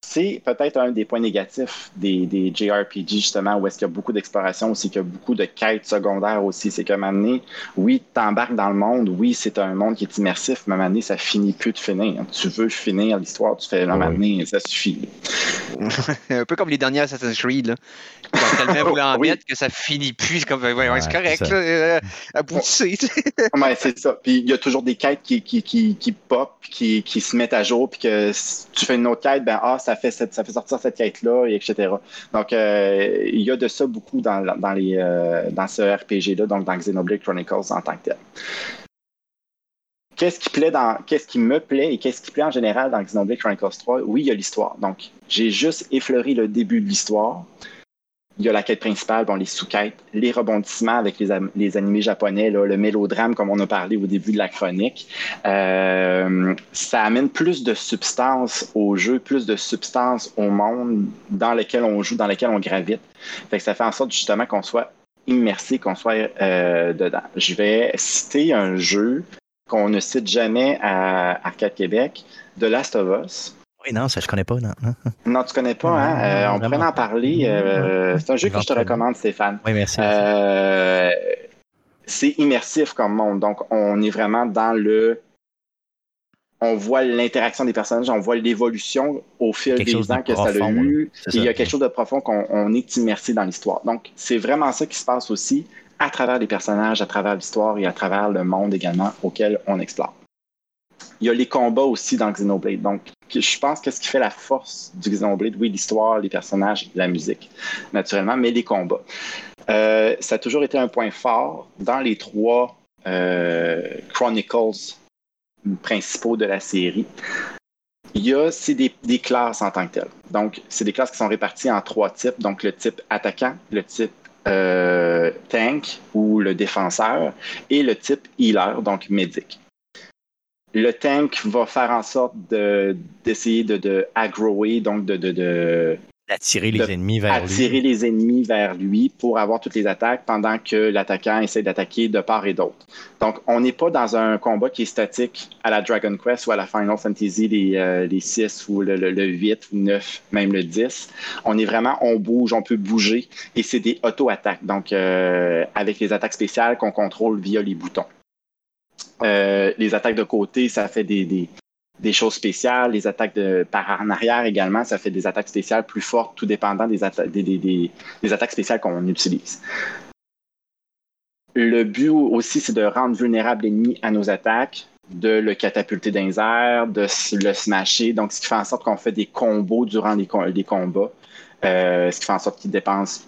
c'est peut-être un des points négatifs des, des JRPG, justement, où est-ce qu'il y a beaucoup d'exploration aussi, qu'il y a beaucoup de quêtes secondaires aussi. C'est qu'à un moment donné, oui, tu embarques dans le monde, oui, c'est un monde qui est immersif, mais à un moment donné, ça finit plus de finir. Tu veux finir l'histoire, tu fais, à un moment donné, ça suffit. un peu comme les derniers Assassin's Creed, là. Quand tellement voulu en mettre que ça finit plus, comme, ouais, ouais, c'est correct, là, euh, aboutissez. ouais, c'est ça. Puis il y a toujours des quêtes qui, qui, qui, qui pop, qui, qui se mettent à jour, puis que si tu fais une autre quête, ben, ah, ça fait, ça fait sortir cette quête-là, etc. Donc, euh, il y a de ça beaucoup dans, dans, les, euh, dans ce RPG-là, donc dans Xenoblade Chronicles en tant que tel. Qu'est-ce qui plaît dans, qu'est-ce qui me plaît et qu'est-ce qui plaît en général dans Xenoblade Chronicles 3? Oui, il y a l'histoire. Donc, j'ai juste effleuré le début de l'histoire il y a la quête principale, bon, les sous-quêtes, les rebondissements avec les, les animés japonais, le mélodrame, comme on a parlé au début de la chronique. Euh, ça amène plus de substance au jeu, plus de substance au monde dans lequel on joue, dans lequel on gravite. Fait que ça fait en sorte justement qu'on soit immersé, qu'on soit euh, dedans. Je vais citer un jeu qu'on ne cite jamais à Arcade Québec, The Last of Us. Oui, non, ça, je connais pas. Non, non tu connais pas, hein? Euh, on pourrait en parler. Euh, c'est un jeu que je te recommande, Stéphane. Oui, merci. Euh, c'est immersif comme monde. Donc, on est vraiment dans le. On voit l'interaction des personnages, on voit l'évolution au fil des ans que ça a eu. il y a quelque chose de profond qu'on est immersé dans l'histoire. Donc, c'est vraiment ça qui se passe aussi à travers les personnages, à travers l'histoire et à travers le monde également auquel on explore. Il y a les combats aussi dans Xenoblade. Donc, je pense que ce qui fait la force du Xenoblade, oui, l'histoire, les personnages, la musique, naturellement, mais les combats. Euh, ça a toujours été un point fort dans les trois euh, Chronicles principaux de la série. Il y a, c'est des, classes en tant que telles. Donc, c'est des classes qui sont réparties en trois types. Donc, le type attaquant, le type euh, tank ou le défenseur et le type healer, donc médic le tank va faire en sorte d'essayer de, de, aggroer, donc de, de d'attirer les ennemis vers attirer les ennemis vers lui pour avoir toutes les attaques pendant que l'attaquant essaie d'attaquer de part et d'autre. Donc, on n'est pas dans un combat qui est statique à la Dragon Quest ou à la Final Fantasy, les, euh, les 6 ou le, le, 8 ou 9, même le 10. On est vraiment, on bouge, on peut bouger et c'est des auto-attaques. Donc, euh, avec les attaques spéciales qu'on contrôle via les boutons. Euh, les attaques de côté, ça fait des, des, choses spéciales. Les attaques de, par en arrière également, ça fait des attaques spéciales plus fortes, tout dépendant des, des, des, attaques spéciales qu'on utilise. Le but aussi, c'est de rendre vulnérable l'ennemi à nos attaques, de le catapulter dans les airs, de le smasher. Donc, ce qui fait en sorte qu'on fait des combos durant les, combats. Euh, ce qui fait en sorte qu'il dépense,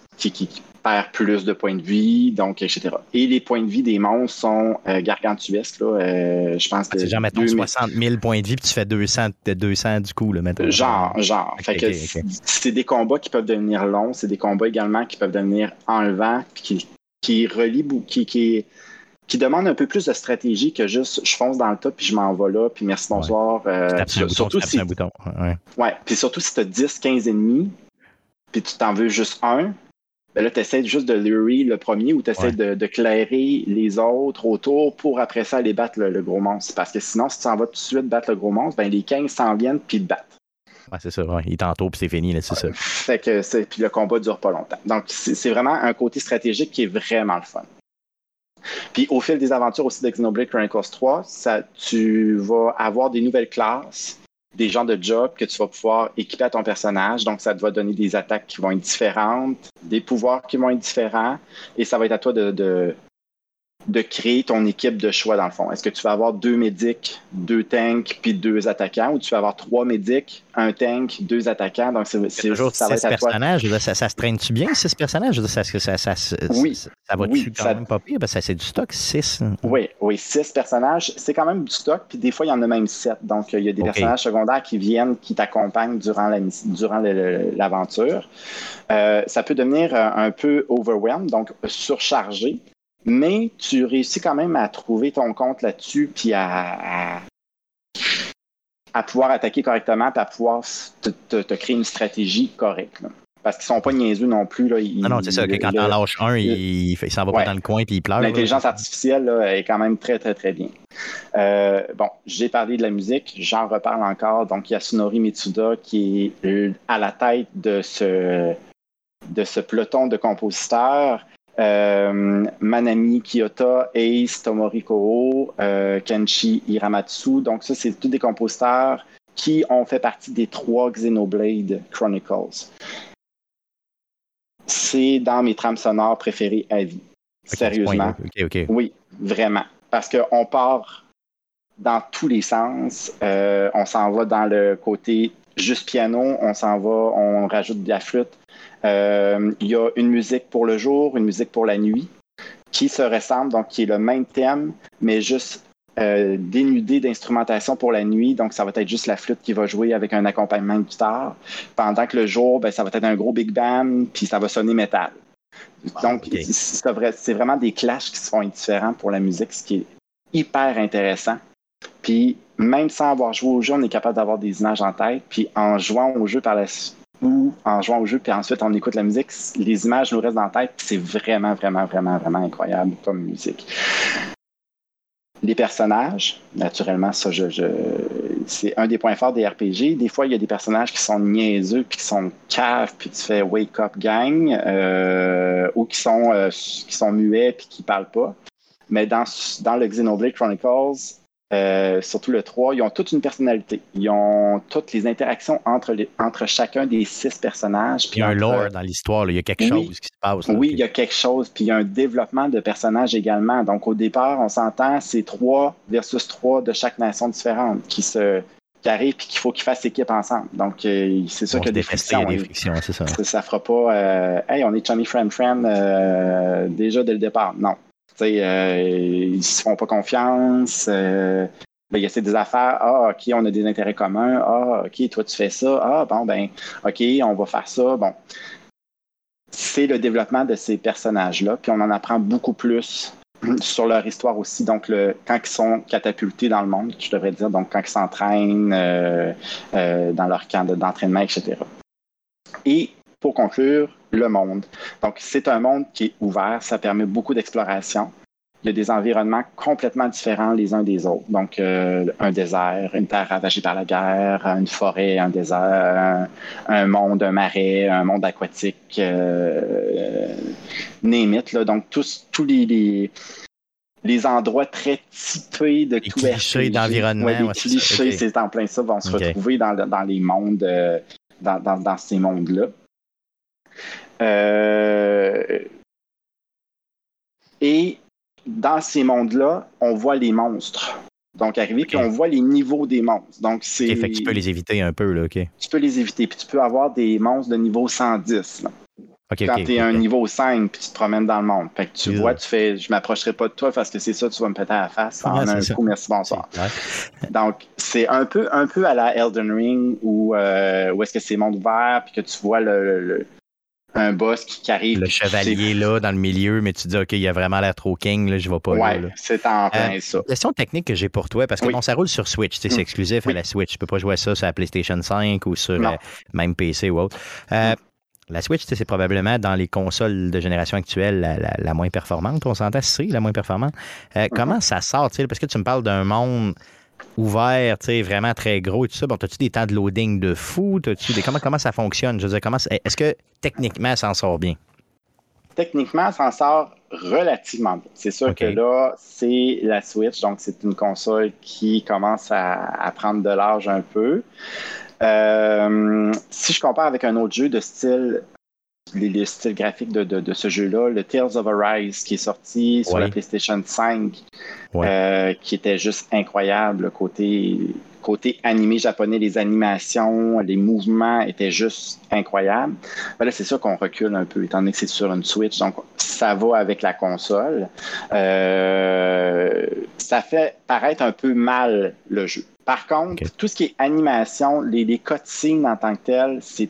perd plus de points de vie, donc, etc. Et les points de vie des monstres sont euh, gargantuesques. Là, euh, je pense ah, c'est genre, mettons, 60 000 points de vie, puis tu fais 200, 200 du coup. Là, mettons. Genre, genre. fait que c'est des combats qui peuvent devenir longs, c'est des combats également qui peuvent devenir enlevants, puis qui, qui relient, qui, qui, qui demandent un peu plus de stratégie que juste je fonce dans le top puis je m'en vais là, puis merci, bonsoir. Euh, surtout si, un bouton. Ouais. puis surtout si tu as 10, 15 ennemis, puis tu t'en veux juste un, ben là, tu essaies juste de lurer le premier ou tu essaies de, clairer les autres autour pour après ça aller battre le, gros monstre. Parce que sinon, si tu s'en vas tout de suite battre le gros monstre, ben les 15 s'en viennent puis te battent. Ouais, c'est ça, ouais. il t'entoure puis c'est fini, c'est ça. Fait que puis le combat dure pas longtemps. Donc, c'est vraiment un côté stratégique qui est vraiment le fun. Puis au fil des aventures aussi de Xenoblade Chronicles 3, ça, tu vas avoir des nouvelles classes des genres de jobs que tu vas pouvoir équiper à ton personnage. Donc, ça te va donner des attaques qui vont être différentes, des pouvoirs qui vont être différents, et ça va être à toi de, de créer ton équipe de choix dans le fond. Est-ce que tu vas avoir deux médics, deux tanks, puis deux attaquants, ou tu vas avoir trois médics, un tank, deux attaquants? Donc c'est toujours ça va être personnages. Ça, ça, se traîne-tu bien six personnages? Ça, ça, ça, oui, ça va oui, quand même pas pire? ça c'est du stock six. Oui, oui, six personnages, c'est quand même du stock. Puis des fois il y en a même sept. Donc il y a des personnages secondaires qui viennent, qui t'accompagnent durant la durant l'aventure. Euh, ça peut devenir euh, un peu overwhelmed, donc surchargé mais tu réussis quand même à trouver ton compte là-dessus, puis à, à, pouvoir attaquer correctement, puis à pouvoir te, créer une stratégie correcte. Parce qu'ils sont pas niaiseux non plus. Là. non, non, c'est ça, que quand t'en lâches un, il, il s'en va pas dans le coin puis il pleure. L'intelligence artificielle là, est quand même très, très, très bien. Euh, bon, j'ai parlé de la musique, j'en reparle encore. Donc, il y a Sunori Mitsuda qui est à la tête de ce, de ce peloton de compositeurs. Euh, Manami Kiyota, Ace Tomoriko, euh, Kenshi Hiramatsu. Donc, ça, c'est tous des compositeurs qui ont fait partie des trois Xenoblade Chronicles. C'est dans mes trames sonores préférées à vie. Sérieusement. Oui, vraiment. Parce qu'on part dans tous les sens. Euh, on s'en va dans le côté juste piano, on s'en va, on rajoute de la flûte. Euh, il y a une musique pour le jour, une musique pour la nuit, qui se ressemble, donc qui est le même thème, mais juste euh, dénudé d'instrumentation pour la nuit. Donc, ça va être juste la flûte qui va jouer avec un accompagnement de guitare. Pendant que le jour, ben, ça va être un gros big band, puis ça va sonner métal. Donc, c'est vraiment des clashs qui sont différents pour la musique, ce qui est hyper intéressant. Puis, même sans avoir joué au jeu, on est capable d'avoir des images en tête. Puis, en jouant au jeu par la suite, ou en jouant au jeu, puis ensuite on écoute la musique, les images nous restent dans la tête, c'est vraiment, vraiment, vraiment, vraiment incroyable comme musique. Les personnages, naturellement, ça, je, c'est un des points forts des RPG. Des fois, il y a des personnages qui sont niaiseux, puis qui sont caves, puis tu fais wake up gang, euh, ou qui sont, euh, qui sont muets, puis qui parlent pas. Mais dans, dans le Xenoblade Chronicles, euh, surtout le 3, ils ont toute une personnalité. Ils ont toutes les interactions entre, entre chacun des six personnages. Puis il y a un lore dans l'histoire, il y a quelque chose qui se passe. oui, il y a quelque chose, puis il y a un développement de personnages également. Donc au départ, on s'entend, c'est trois versus trois de chaque nation différente qui se qui arrivent puis qu'il faut qu'ils fassent équipe ensemble. Donc, euh, c'est sûr que des frictions. Des frictions, c'est ça. ça. fera pas euh, Hey, on est chummy friend friend déjà dès le départ. Non. Euh, ils se font pas confiance. Euh, ben, il y a des affaires. Ah, OK, on a des intérêts communs. Ah, OK, toi, tu fais ça. Ah, bon, ben, OK, on va faire ça. Bon. C'est le développement de ces personnages-là. Puis on en apprend beaucoup plus sur leur histoire aussi. Donc, le, quand ils sont catapultés dans le monde, je devrais dire, donc quand ils s'entraînent euh, dans leur camp d'entraînement, etc. Et pour conclure, le monde. Donc, c'est un monde qui est ouvert, ça permet beaucoup d'exploration. Il y a des environnements complètement différents les uns des autres. Donc, euh, un désert, une terre ravagée par la guerre, une forêt, un désert, un, monde, un marais, un monde aquatique, euh, là. Donc, tous, tous les, les, endroits très typés de les tout clichés d'environnement. les clichés, c'est en plein ça, vont se retrouver dans, dans, les mondes, euh, dans, dans, dans, ces mondes-là. Euh, et dans ces mondes-là, on voit les monstres. Donc, arriver, puis on voit les niveaux des monstres. Donc, c'est. fait que tu peux les éviter un peu, là, OK. Tu peux les éviter, puis tu peux avoir des monstres de niveau 110. quand tu es un niveau 5 puis tu te promènes dans le monde. Fait que tu vois, tu fais je m'approcherai pas de toi parce que c'est ça, tu vas me péter à la face en un coup, merci, bonsoir. Donc, c'est un peu, un peu à la Elden Ring où, euh, où est-ce que c'est monde ouvert puis que tu vois le, un boss qui, arrive. Le chevalier là dans le milieu, mais tu dis OK, il y a vraiment l'air trop king, là, je vais pas ouais, là. c'est en plein euh, ça. Question technique que j'ai pour toi, parce que bon, ça roule sur Switch, c'est mm. exclusif à la Switch. Tu peux pas jouer ça sur la PlayStation 5 ou sur euh, même PC ou autre. Euh, la Switch, c'est probablement dans les consoles de génération actuelle la, moins performante. On s'entend, c'est la moins performante. Euh, mm-hmm. Comment ça sort? Parce que tu me parles d'un monde ouvert, vraiment très gros et tout ça. Bon, as-tu des temps de loading de fou? Des... Comment, comment ça fonctionne? Je veux dire, comment... Est-ce que techniquement, ça en sort bien? Techniquement, ça en sort relativement bien. C'est sûr que là, c'est la Switch, donc c'est une console qui commence à prendre de l'âge un peu. Euh, si je compare avec un autre jeu de style, le style graphique de, ce jeu-là, le Tales of Arise qui est sorti sur la PlayStation 5, euh, qui était juste incroyable, côté côté animé japonais, les animations, les mouvements étaient juste incroyables. Ben là, c'est sûr qu'on recule un peu, étant donné que c'est sur une Switch, donc ça va avec la console. Euh, ça fait paraître un peu mal le jeu. Par contre, tout ce qui est animation, les, les cutscenes en tant que telles, c'est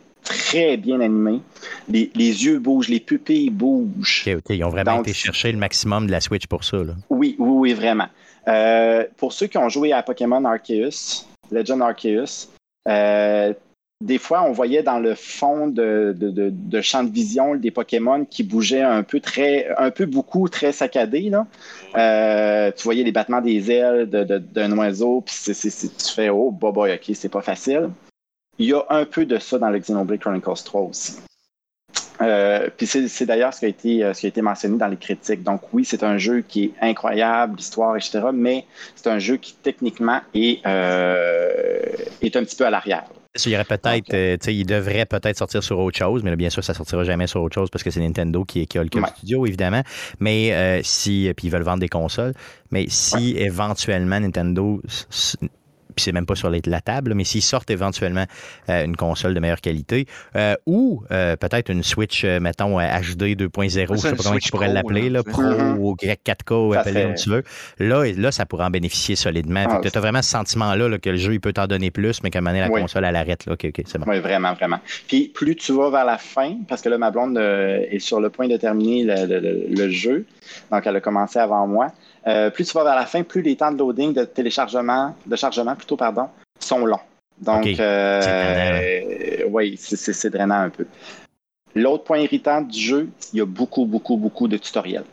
très bien animé. Les, yeux bougent, les pupilles bougent. OK, OK. Ils ont vraiment été chercher le maximum de la Switch pour ça. Là. Oui, oui, oui, vraiment. Euh, pour ceux qui ont joué à Pokémon Arceus, Legend Arceus, euh, des fois, on voyait dans le fond de, de, champ de vision des Pokémon qui bougeaient un peu, très, un peu beaucoup, très saccadés. Là. Euh, tu voyais les battements des ailes d'un oiseau, puis tu fais Oh, boy, ok, c'est pas facile. Il y a un peu de ça dans le Xenoblade Chronicles 3 aussi. Euh, puis c'est d'ailleurs ce, qui a été, euh, ce qui a été mentionné dans les critiques. Donc oui, c'est un jeu qui est incroyable, l'histoire, etc., mais c'est un jeu qui techniquement est, est un petit peu à l'arrière. Il y aurait peut-être, euh, il devrait peut-être sortir sur autre chose, mais bien sûr, ça sortira jamais sur autre chose parce que c'est Nintendo qui, qui a le studio, évidemment. Mais euh, si, puis ils veulent vendre des consoles, mais si éventuellement Nintendo puis c'est même pas sur la table, mais s'ils sortent éventuellement euh, une console de meilleure qualité, euh, ou euh, peut-être une Switch, mettons, HD 2.0, je sais pas comment tu pourrais l'appeler, là, Pro ou Grec 4K, appelez comme tu veux. Là, là, ça pourrait en bénéficier solidement. Ah, tu as vraiment ce sentiment-là que le jeu, il peut t'en donner plus, mais qu'à un moment donné, la console, elle arrête. Là. c'est bon. Oui, vraiment, vraiment. Puis plus tu vas vers la fin, parce que là, ma blonde est sur le point de terminer le jeu, donc elle a commencé avant moi. Euh, plus tu vas vers la fin, plus les temps de loading, de téléchargement, de chargement plutôt, pardon, sont longs. Donc, euh, oui, c'est drainant un peu. L'autre point irritant du jeu, il y a beaucoup, beaucoup, beaucoup de tutoriels.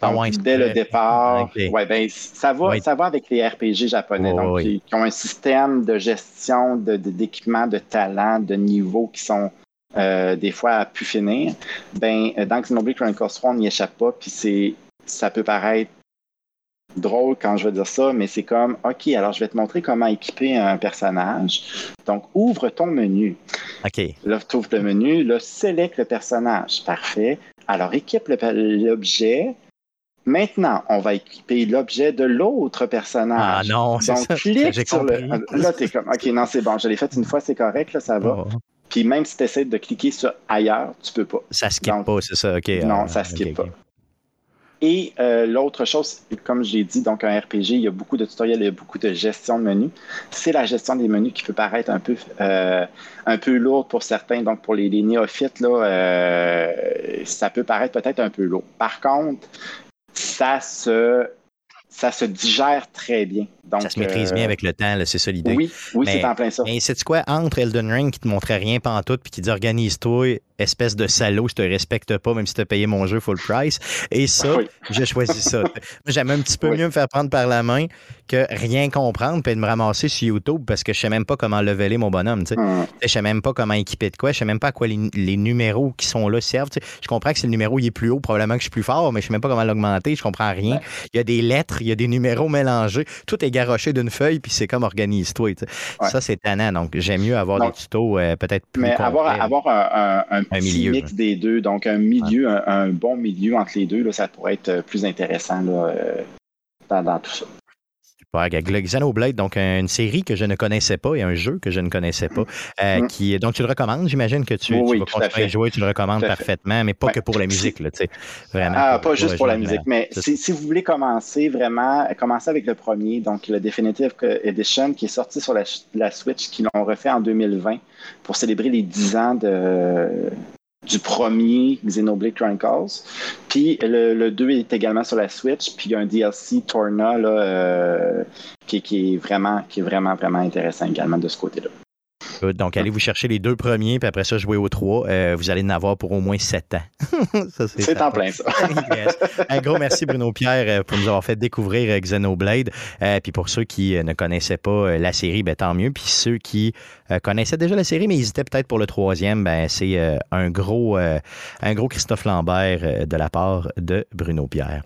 Ah dès le départ, ouais, ben, ça, va, ça va avec les RPG japonais, donc, qui, ont un système de gestion d'équipement, de, de talent, de niveau qui sont euh, des fois à pu finir. Ben, dans Xenoblade Chronicles 3, on n'y échappe pas, puis ça peut paraître drôle quand je veux dire ça, mais c'est comme, OK, alors je vais te montrer comment équiper un personnage. Donc, ouvre ton menu. OK. Là, tu ouvres le menu, là, sélecte le personnage. Parfait. Alors, équipe l'objet. Maintenant, on va équiper l'objet de l'autre personnage. Ah non, c'est ça. clique sur le. Là, tu es comme, OK, non, c'est bon, je l'ai fait une fois, c'est correct, là, ça va. Oh. Puis même si tu essaies de cliquer sur ailleurs, tu peux pas. Ça skip pas, c'est ça, OK. Non, ah, ça skip pas. Et euh, l'autre chose, comme je l'ai dit, donc un RPG, il y a beaucoup de tutoriels, il y a beaucoup de gestion de menus. C'est la gestion des menus qui peut paraître un peu, euh, un peu lourde pour certains. Donc pour les, néophytes, là, euh, ça peut paraître peut-être un peu lourd. Par contre, ça se ça se digère très bien. ça se maîtrise bien avec le temps, c'est ça l'idée. Oui, oui c'est en plein ça. Mais c'est quoi? Entre Elden Ring qui te montrait rien tout puis qui dit organise-toi, espèce de salaud, je te respecte pas, même si tu as payé mon jeu full price. Et ça, j'ai choisi ça. J'aime un petit peu mieux me faire prendre par la main que rien comprendre puis de me ramasser sur YouTube parce que je sais même pas comment leveler mon bonhomme. Je ne Je sais même pas comment équiper de quoi. Je sais même pas à quoi les, numéros qui sont là servent. Je comprends que si le numéro il est plus haut, probablement que je suis plus fort, mais je sais même pas comment l'augmenter. Je comprends rien. Il y a des lettres, il y a des numéros mélangés. Tout est garoché d'une feuille, puis c'est comme organise-toi. Ça, c'est tannant. Donc, j'aime mieux avoir des tutos euh, peut-être plus. Mais avoir, avoir un, un, un, milieu, mix des deux, donc un milieu, un, bon milieu entre les deux, là, ça pourrait être plus intéressant là, euh, dans, tout ça. Xenoblade, donc une série que je ne connaissais pas et un jeu que je ne connaissais pas. Euh, mm. qui, donc, tu le recommandes, j'imagine que tu, vas continuer à jouer, tu le recommandes parfaitement, mais pas que pour la musique, là, vraiment. Ah, pas juste pour la musique, mais si, vous voulez commencer vraiment, commencer avec le premier, donc le Definitive Edition qui est sorti sur la, la Switch, qui l'ont refait en 2020 pour célébrer les 10 ans de, du premier Xenoblade Chronicles. Puis le, 2 est également sur la Switch. Puis il y a un DLC Torna là, euh, qui, qui, est vraiment, qui est vraiment, vraiment intéressant également de ce côté-là. Donc, allez vous chercher les deux premiers, puis après ça, jouer aux trois. Euh, vous allez en avoir pour au moins sept ans. c'est en plein, ça. Un gros merci, Bruno Pierre, euh, pour nous avoir fait découvrir euh, Xenoblade. puis pour ceux qui ne connaissaient pas la série, ben, tant mieux. Puis ceux qui connaissaient déjà la série, mais hésitaient peut-être pour le troisième, ben, c'est un, gros, un gros Christophe Lambert de la part de Bruno Pierre.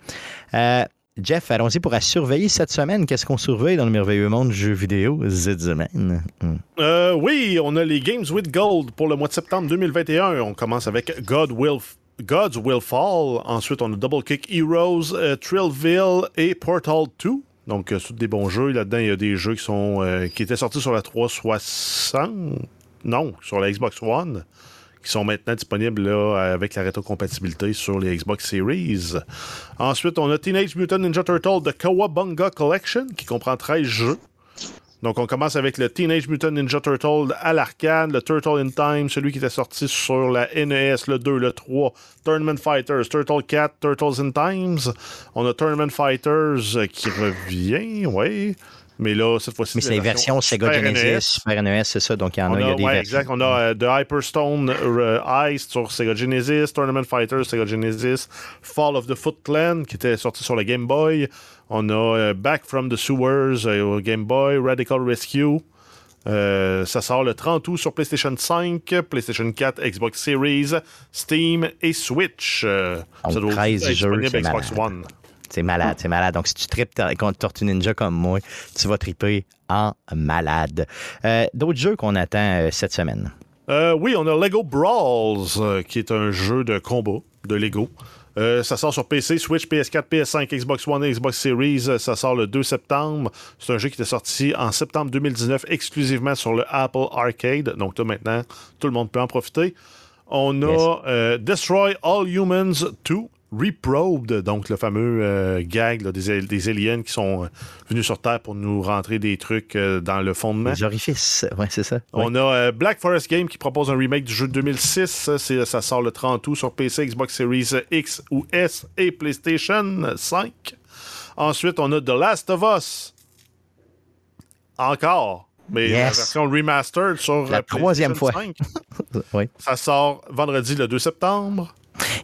Jeff, allons-y pour surveiller cette semaine. Qu'est-ce qu'on surveille dans le merveilleux monde du jeu vidéo cette semaine? Hmm. Euh, oui, on a les Games with Gold pour le mois de septembre 2021. On commence avec God Will, Gods Will Fall. Ensuite, on a Double Kick Heroes, euh, Trillville et Portal 2. Donc, euh, des bons jeux. Là-dedans, il y a des jeux qui, sont, qui étaient sortis sur la 360. Non, sur la Xbox One qui sont maintenant disponibles là, avec la rétrocompatibilité sur les Xbox Series. Ensuite, on a Teenage Mutant Ninja Turtle de Kawabunga Collection, qui comprend 13 jeux. Donc, on commence avec le Teenage Mutant Ninja Turtle à l'arcade, le Turtle in Time, celui qui était sorti sur la NES, le 2, le 3, Tournament Fighters, Turtle Cat, Turtles in Times. On a Tournament Fighters qui revient, oui. Mais là, cette fois-ci. Mais c'est les versions Sega Genesis, e Super NES, c'est ça. Donc, il y en a, il y a des ouais, exact. On a The Hyperstone uh, Ice sur Sega Genesis, Tournament Fighters, Sega Genesis, Fall of the Foot Clan, qui était sorti sur le Game Boy. On a uh, Back from the Sewers au Game Boy, Radical Rescue. ça sort le 30 août sur PlayStation 5, PlayStation 4, Xbox Series, Steam et Switch. ça doit 13 jeux, Xbox One. C'est malade, c'est malade. Donc, si tu tripes contre Tortue Ninja comme moi, tu vas triper en malade. Euh, d'autres jeux qu'on attend euh, cette semaine? Euh, oui, on a Lego Brawls, qui est un jeu de combat de Lego. ça sort sur PC, Switch, PS4, PS5, Xbox One et Xbox Series. Ça sort le 2 septembre. C'est un jeu qui était sorti en septembre 2019 exclusivement sur le Apple Arcade. Donc, là, maintenant, tout le monde peut en profiter. On a Destroy All Humans 2 Reprobed, donc le fameux euh, gag des, des, aliens qui sont euh, venus sur Terre pour nous rentrer des trucs euh, dans le fondement. Les orifices, ouais, c'est ça. On a Black Forest Game qui propose un remake du jeu de 2006. Ça sort le 30 août sur PC, Xbox Series X ou S et PlayStation 5. Ensuite, on a The Last of Us. Encore. Mais la version remastered sur la troisième fois. oui. Ça sort vendredi le 2 septembre.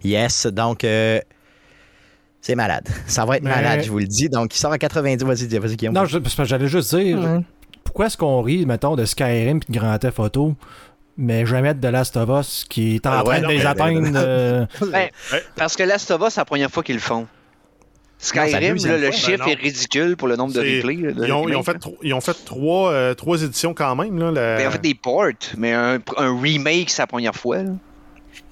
Yes, donc euh, c'est malade. Ça va être malade, je vous le dis. Donc, il sort à 90. Vas-y, vas-y, Guillaume. Non, j'allais juste dire, pourquoi est-ce qu'on rit, mettons, de Skyrim et de Grand Theft Auto, mais jamais de Last of Us qui est en ah train de les atteindre? Euh, ben, parce que Last of Us, c'est la première fois qu'ils le font. Skyrim, le chiffre est ridicule pour le nombre de replays. ils, ont, fait, ils, ont, fait, trois, euh, trois éditions quand même. Là, ben, ils ont fait des ports, mais un, remake, c'est la première fois.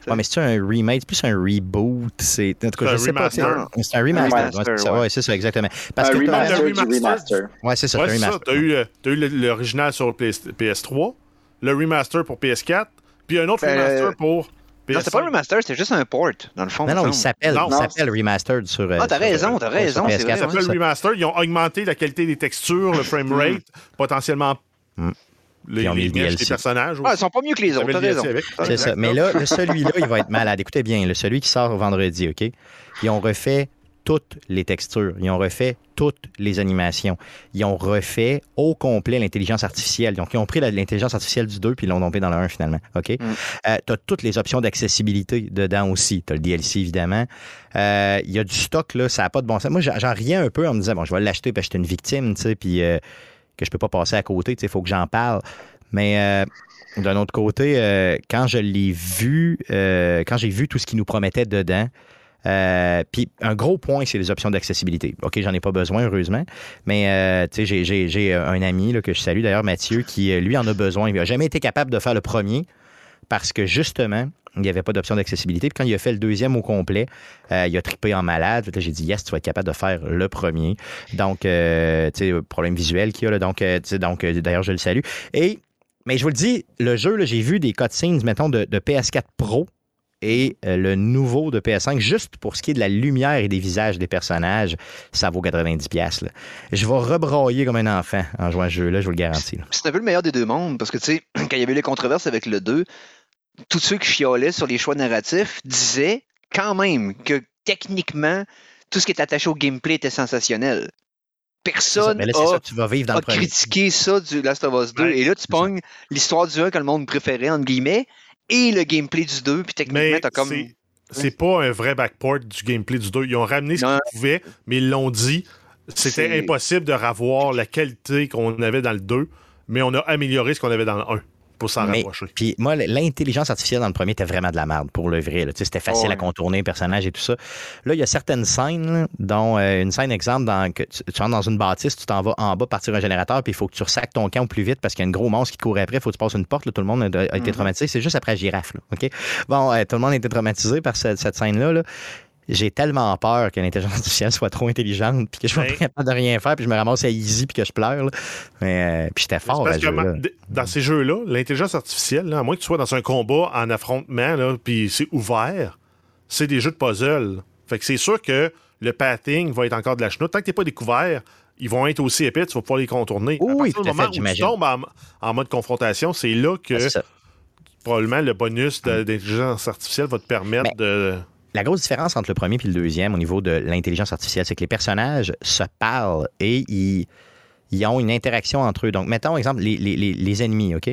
Ouais, mais c'est un remake, c'est plus un reboot. C'est en tout cas, je sais pas. C'est un remaster. Ouais, c'est ça, exactement. Parce un que remaster, remaster. Ouais, c'est ça. Ouais, Tu as eu, as eu l'original sur PS3, le remaster pour PS4, puis un autre euh, remaster pour. PS5. Non, c'est pas un remaster, c'est juste un port, dans le fond. Non, non, il s'appelle remastered sur. Ah, t'as raison, t'as raison. Ça s'appelle remaster. Ils ont augmenté la qualité des textures, le frame rate, potentiellement. Mm les, ont mis le DLC. personnages. Ah, ils sont pas mieux que les autres, raison. C'est ça. Mais là, celui-là, il va être malade. Écoutez bien, le celui qui sort vendredi, OK? Ils ont refait toutes les textures. Ils ont refait toutes les animations. Ils ont refait au complet l'intelligence artificielle. Donc, ils ont pris l'intelligence artificielle du 2 puis ils l'ont tombé dans le 1 finalement. OK? Mm. Euh, tu as toutes les options d'accessibilité dedans aussi. Tu as le DLC, évidemment. Euh, il y a du stock, là, ça n'a pas de bon sens. Moi, j'en riais un peu en me disant, bon, je vais l'acheter parce que j'étais une victime, tu sais, puis... Euh, que je peux pas passer à côté. Il faut que j'en parle. Mais euh, d'un autre côté, euh, quand je l'ai vu, euh, quand j'ai vu tout ce qu'il nous promettait dedans, puis un gros point, c'est les options d'accessibilité. OK, j'en ai pas besoin, heureusement. Mais j'ai un ami là, que je salue d'ailleurs, Mathieu, qui lui en a besoin. Il n'a jamais été capable de faire le premier parce que justement, il n'y avait pas d'option d'accessibilité. Puis quand il a fait le deuxième au complet, euh, il a trippé en malade. J'ai dit, yes, tu vas être capable de faire le premier. Donc, euh, tu sais, problème visuel qu'il y a. Là, donc, euh, donc d'ailleurs, je le salue. Et, mais je vous le dis, le jeu, j'ai vu des cutscenes, mettons, de, PS4 Pro et le nouveau de PS5, juste pour ce qui est de la lumière et des visages des personnages, ça vaut 90$. Je vais rebrailler comme un enfant en jouant à ce jeu-là, je vous le garantis. C'est un peu le meilleur des deux mondes, parce que, tu sais, quand il y avait eu les controverses avec le 2, tous ceux qui chiolaient sur les choix narratifs disaient quand même que techniquement, tout ce qui est attaché au gameplay était sensationnel. Personne n'a critiqué ça du Last of Us 2. et là, tu pognes l'histoire du 1 que le monde préférait, entre guillemets, et le gameplay du 2, puis techniquement, t'as comme. C'est pas un vrai backport du gameplay du 2. Ils ont ramené ce qu'ils pouvaient, mais ils l'ont dit. C'était impossible de revoir la qualité qu'on avait dans le 2, mais on a amélioré ce qu'on avait dans le 1 pour s'en rapprocher. Puis moi, l'intelligence artificielle dans le premier était vraiment de la merde pour le vrai. C'était facile à contourner un personnage et tout ça. Là, il y a certaines scènes, dont euh, une scène exemple, dans, que tu, rentres dans une bâtisse, tu t'en vas en bas partir un générateur, puis il faut que tu ressacs ton camp au plus vite parce qu'il y a un gros monstre qui court après, il faut que tu passes une porte, tout le monde a, été mhm. traumatisé. C'est juste après la girafe. OK? Bon, euh, tout le monde a été traumatisé par cette, cette scène-là. Là j'ai tellement peur que l'intelligence artificielle soit trop intelligente, puis que je ne pas capable de rien faire, puis je me ramasse à easy, puis que je pleure. Mais, euh, puis j'étais fort. Parce que dans ces jeux-là, l'intelligence artificielle, à moins que tu sois dans un combat en affrontement, puis c'est ouvert, c'est des jeux de puzzle. Fait que c'est sûr que le pathing va être encore de la chenoute. Tant que tu n'es pas découvert, ils vont être aussi épais, tu vas pouvoir les contourner. Oui, à moment où tu tombes en, mode confrontation, c'est là que probablement le bonus hum. d'intelligence artificielle va te permettre de la grosse différence entre le premier et le deuxième au niveau de l'intelligence artificielle, c'est que les personnages se parlent et ils, ont une interaction entre eux. Donc, mettons, exemple, les, ennemis, OK?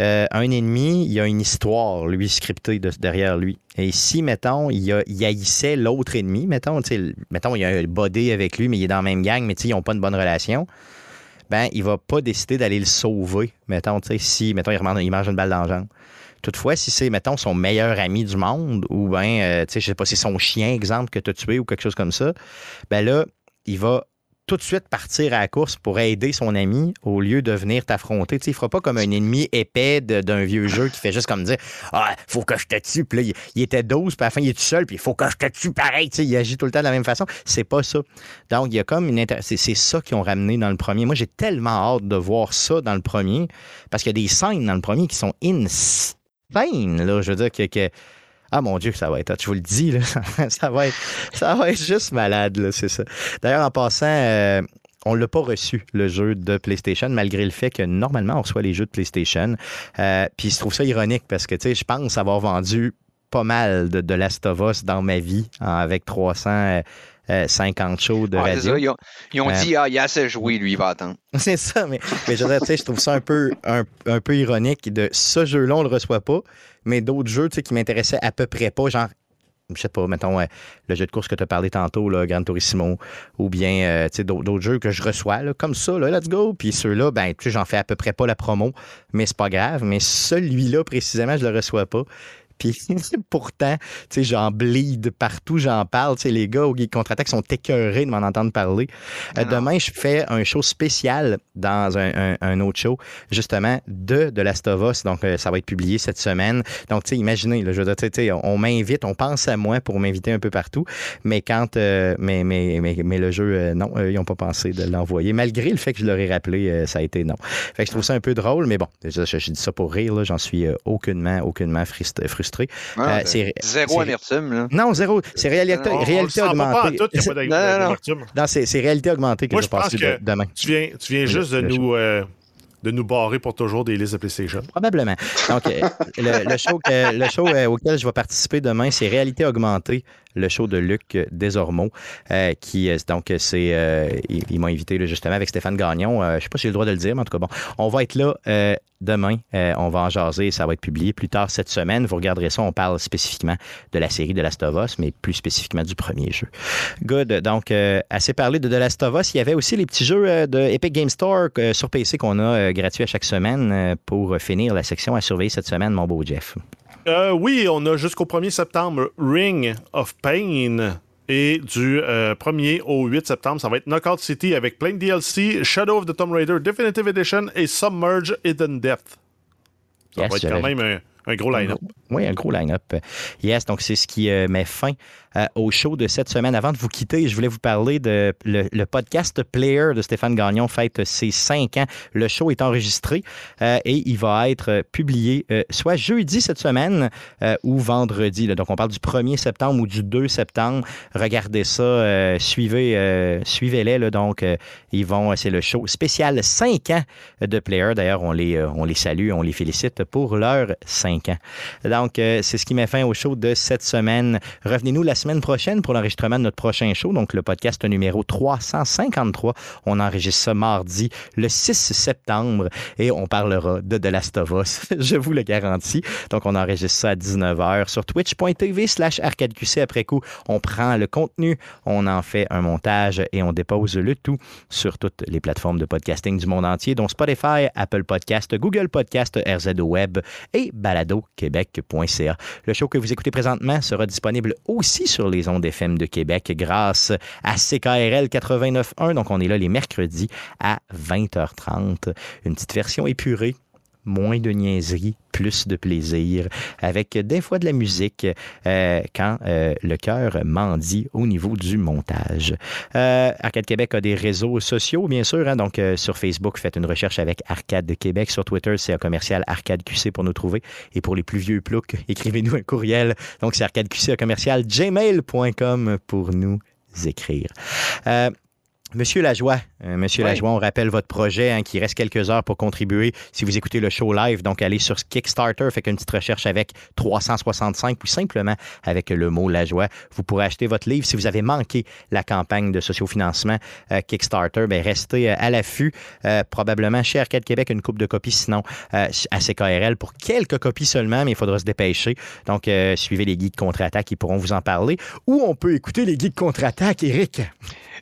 Euh, un ennemi, il a une histoire, lui, scriptée derrière lui. Et si, mettons, il, a, haïssait l'autre ennemi, mettons, mettons, il y a un body avec lui, mais il est dans la même gang, mais ils n'ont pas une bonne relation, ben, il va pas décider d'aller le sauver, mettons, si, mettons, il, il mange une balle dans la jambe. Toutefois, si c'est, mettons, son meilleur ami du monde, ou bien, euh, tu sais, je sais pas, c'est son chien, exemple, que tu as tué ou quelque chose comme ça, ben là, il va tout de suite partir à la course pour aider son ami au lieu de venir t'affronter. Il fera pas comme un ennemi épais d'un vieux jeu qui fait juste comme dire Ah, faut que je te tue. Puis là, il, était 12, puis à la fin, il est tout seul, puis il faut que je te tue pareil. Il agit tout le temps de la même façon. C'est pas ça. Donc, il y a comme une C'est ça qu'ils ont ramené dans le premier. Moi, j'ai tellement hâte de voir ça dans le premier parce qu'il y a des scènes dans le premier qui sont insane là. Je veux dire que, ah mon Dieu, ça va être, je vous le dis, là, ça, va être, ça va être juste malade, c'est ça. D'ailleurs, en passant, euh, on ne l'a pas reçu, le jeu de PlayStation, malgré le fait que normalement, on reçoit les jeux de PlayStation. Euh, puis je trouve ça ironique parce que, tu sais, je pense avoir vendu pas mal de, de Last of Us dans ma vie avec 300 50 shows de radio. Ils ont, dit, ah, il a assez joué, lui, il va attendre. C'est ça, mais, mais je, dire, je trouve ça un peu, un, peu ironique de ce jeu-là, on le reçoit pas, mais d'autres jeux qui m'intéressaient à peu près pas, genre je sais pas, mettons, le jeu de course que tu as parlé tantôt, là, Gran Turismo, ou bien euh, d'autres jeux que je reçois, là, comme ça, là, let's go. Puis ceux-là, ben, j'en fais à peu près pas la promo, mais c'est pas grave. Mais celui-là, précisément, je le reçois pas. Puis pourtant, tu sais, j'en bleed partout, j'en parle. Tu sais, les gars au Geek Contre-Attaque sont écœurés de m'en entendre parler. Euh, demain, je fais un show spécial dans un, autre show, justement, de de Last of Us. Donc, euh, ça va être publié cette semaine. Donc, tu sais, imaginez, je veux dire, tu sais, on m'invite, on pense à moi pour m'inviter un peu partout. Mais quand, euh, mais, mais, mais, le jeu, non, ils n'ont pas pensé de l'envoyer. Malgré le fait que je leur ai rappelé, ça a été non. Fait que je trouve ça un peu drôle, mais bon, je, dis ça pour rire, j'en suis aucunement, aucunement frustré euh, c'est zéro amertume. Non, zéro. C'est réalité, réalité augmentée. non, c'est réalité augmentée que Moi, je, pense que demain. Tu viens, tu viens juste de nous. Euh, de nous barrer pour toujours des listes de PlayStation. Probablement. Donc, euh, le, show, le show auquel je vais participer demain, c'est Réalité augmentée, le show de Luc Desormeaux, qui, donc, c'est, il, m'a invité justement avec Stéphane Gagnon. je ne sais pas si j'ai le droit de le dire, mais en tout cas, bon, on va être là Demain, euh, on va en jaser et ça va être publié plus tard cette semaine. Vous regarderez ça, on parle spécifiquement de la série de Last of Us, mais plus spécifiquement du premier jeu. Good. Donc, euh, assez parlé de The Last of Us. Il y avait aussi les petits jeux euh, de Epic Game Store sur PC qu'on a gratuits à chaque semaine pour finir la section à surveiller cette semaine, mon beau Jeff. oui, on a jusqu'au 1er septembre Ring of Pain et du 1er euh, au 8 septembre, ça va être Knockout City avec plein de DLC, Shadow of the Tomb Raider Definitive Edition et Submerge Hidden Depth. Ça va être quand même Un gros line-up. Oui, un gros line-up. Yes, donc c'est ce qui euh, met fin euh, au show de cette semaine. Avant de vous quitter, je voulais vous parler de le, podcast Player de Stéphane Gagnon fête ses cinq ans. Le show est enregistré euh, et il va être publié soit jeudi cette semaine ou vendredi. Donc, on parle du 1er septembre ou du 2 septembre. Regardez ça, suivez, suivez-les. Donc, ils vont, c'est le show spécial 5 ans de Player. D'ailleurs, on les, on les salue, on les félicite pour leur 5 Donc, euh, c'est ce qui met fin au show de cette semaine. Revenez-nous la semaine prochaine pour l'enregistrement de notre prochain show, donc le podcast numéro 353. On enregistre ça mardi, le 6 septembre, et on parlera de The Last of Us, je vous le garantis. Donc, on enregistre ça à 19h sur twitch.tv slash arcadeqc. Après coup, on prend le contenu, on en fait un montage et on dépose le tout sur toutes les plateformes de podcasting du monde entier, dont Spotify, Apple Podcast, Google Podcast, RZO Web et Le show que vous écoutez présentement sera disponible aussi sur les ondes FM de Québec grâce à CKRL 89.1. Donc, on est là les mercredis à 20h30. Une petite version épurée moins de niaiseries, plus de plaisir, avec des fois de la musique euh, quand euh, le cœur mendie au niveau du montage. Euh, Arcade Québec a des réseaux sociaux, bien sûr. Hein, donc, sur Facebook, faites une recherche avec Arcade Québec. Sur Twitter, c'est un commercial Arcade QC pour nous trouver. Et pour les plus vieux ploucs, écrivez-nous un courriel. Donc, c'est Arcade QC, commercial gmail.com pour nous écrire. Monsieur Lajoie, euh, Monsieur Lajoie, on rappelle votre projet hein, qui reste quelques heures pour contribuer. Si vous écoutez le show live, donc allez sur Kickstarter, faites une petite recherche avec 365 ou simplement avec le mot Lajoie. Vous pourrez acheter votre livre. Si vous avez manqué la campagne de sociofinancement euh, Kickstarter, ben restez euh, à l'affût. probablement chez Arcade Québec une coupe de copies, sinon à CKRL pour quelques copies seulement, mais il faudra se dépêcher. Donc suivez les guides contre-attaque, ils pourront vous en parler. Ou on peut écouter les guides contre-attaque, Eric.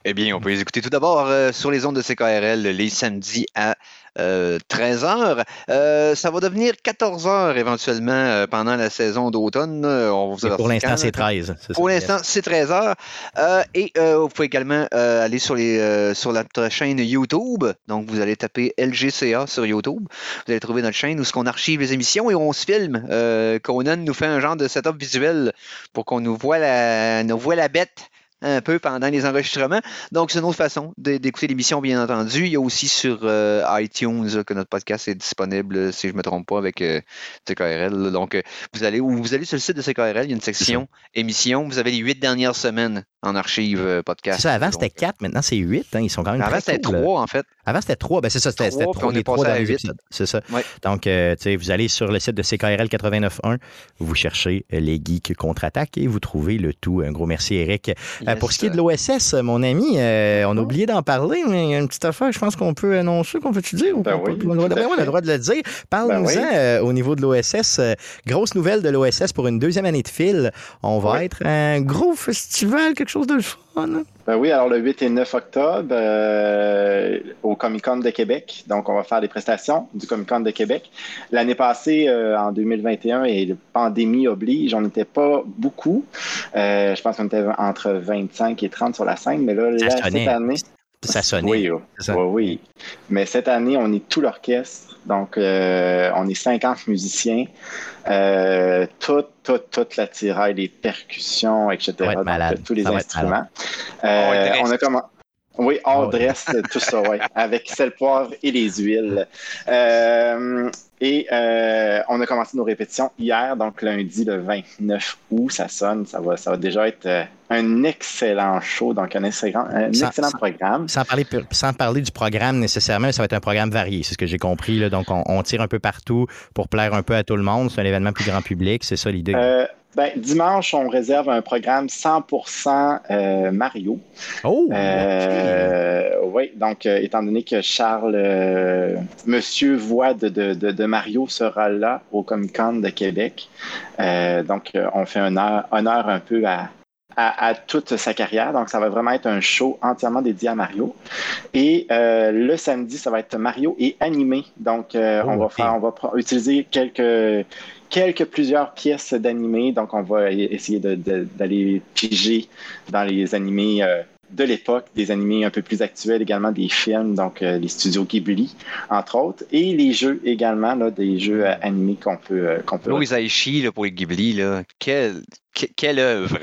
Eh bien, on peut les écouter tout d'abord euh, sur les ondes de CKRL les samedis à 13h. Euh, euh, ça va devenir 14h éventuellement pendant la saison d'automne. pour l'instant, c'est 13. Pour l'instant, c'est 13h. et vous pouvez également aller sur, les, sur notre chaîne YouTube. Donc, vous allez taper LGCA sur YouTube. Vous allez trouver notre chaîne où on archive les émissions et on se filme. Conan nous fait un genre de setup visuel pour qu'on nous voit la, nous voit la bête un peu pendant les enregistrements. Donc, c'est une autre façon d'écouter l'émission, bien entendu. Il y a aussi sur euh, iTunes que notre podcast est disponible, si je ne me trompe pas, avec euh, CKRL. Donc, euh, vous allez vous allez sur le site de CKRL, il y a une section émission. Vous avez les huit dernières semaines en archive podcast. Ça, avant, c'était quatre, maintenant, c'est huit. Hein. ils sont quand même Avant, c'était trois, en fait. Avant, c'était trois. Ben, c'est ça, c'était trois, les trois derniers épisodes. C'est ça. Donc, tu sais, vous allez sur le site de CKRL 89.1, vous cherchez les geeks contre-attaque et vous trouvez le tout. Un gros merci, Eric. Euh, pour ce qui est de l'OSS, mon ami, euh, on a oublié d'en parler, mais il y a une petite affaire, je pense qu'on peut annoncer, qu'on peut-tu dire? Ben oui, on, a le droit de le dire. Parle-nous-en ben euh, au niveau de l'OSS. grosse nouvelle de l'OSS pour une deuxième année de fil. On va être un gros festival, quelque chose de fun. Ben oui, alors le 8 et 9 octobre euh, au Comic Con de Québec. Donc, on va faire des prestations du Comic Con de Québec. L'année passée, euh, en 2021, et la pandémie oblige, on n'était pas beaucoup. Euh, je pense qu'on était entre 25 et 30 sur la scène, mais là, cette année. Ça sonnait. Oui, oui, oui. Mais cette année, on est tout l'orchestre. Donc, on est 50 musiciens. Euh, toute, toute, toute la tiraille, les percussions, etc. Donc, tous les instruments. Euh, on a comment oui, hors dress, tout ça, oui, avec sel, poivre et les huiles. Euh, et euh, on a commencé nos répétitions hier, donc lundi le 29 août, ça sonne, ça va, ça va déjà être euh, un excellent show, donc un excellent, un excellent programme. Sans parler, sans parler du programme nécessairement, ça va être un programme varié, c'est ce que j'ai compris. Là. Donc on, on, tire un peu partout pour plaire un peu à tout le monde. C'est un événement plus grand public, c'est ça l'idée? Ben, dimanche, on réserve un programme 100% euh, Mario. Oh! Euh, oui, donc, euh, étant donné que Charles, Monsieur Voix de, de, de, Mario sera là au Comic Con de Québec. donc, on fait un honneur un peu à, à, toute sa carrière. Donc, ça va vraiment être un show entièrement dédié à Mario. Et le samedi, ça va être Mario et animé. Donc, oh, on va faire, on va utiliser quelques quelques plusieurs pièces d'animés. Donc, on va essayer d'aller piger dans les animés euh, de l'époque, des animés un peu plus actuels également, des films, donc les studios Ghibli, entre autres, et les jeux également, là, des jeux animés qu'on peut, qu'on peut. Louis Aichi là, pour les Ghibli, là. Quelle, quelle œuvre!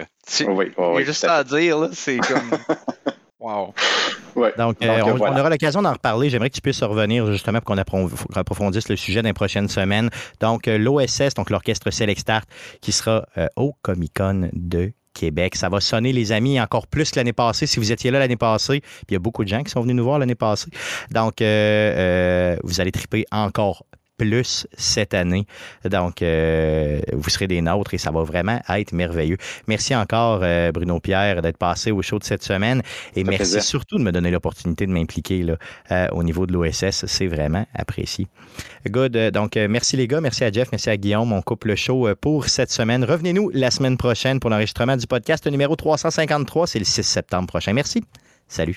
Oui, oui, juste à dire, c'est comme. Wow. Donc, euh, on, aura l'occasion d'en reparler. J'aimerais que tu puisses revenir justement pour qu'on approfondisse le sujet dans les prochaines semaines. Donc, euh, l'OSS, donc l'Orchestre Select Start, qui sera euh, au Comic Con de Québec. Ça va sonner, les amis, encore plus que l'année passée. Si vous étiez là l'année passée, puis il y a beaucoup de gens qui sont venus nous voir l'année passée. Donc, vous allez triper encore plus cette année. Donc, euh, vous serez des nôtres et ça va vraiment être merveilleux. Merci encore, euh, Bruno Pierre, d'être passé au show de cette semaine. Et merci surtout de me donner l'opportunité de m'impliquer euh, au niveau de l'OSS. C'est vraiment apprécié. Good. Donc, merci les gars. Merci à Jeff. Merci à Guillaume. On coupe le show pour cette semaine. Revenez-nous la semaine prochaine pour l'enregistrement du podcast numéro 353. C'est le 6 septembre prochain. Merci. Salut.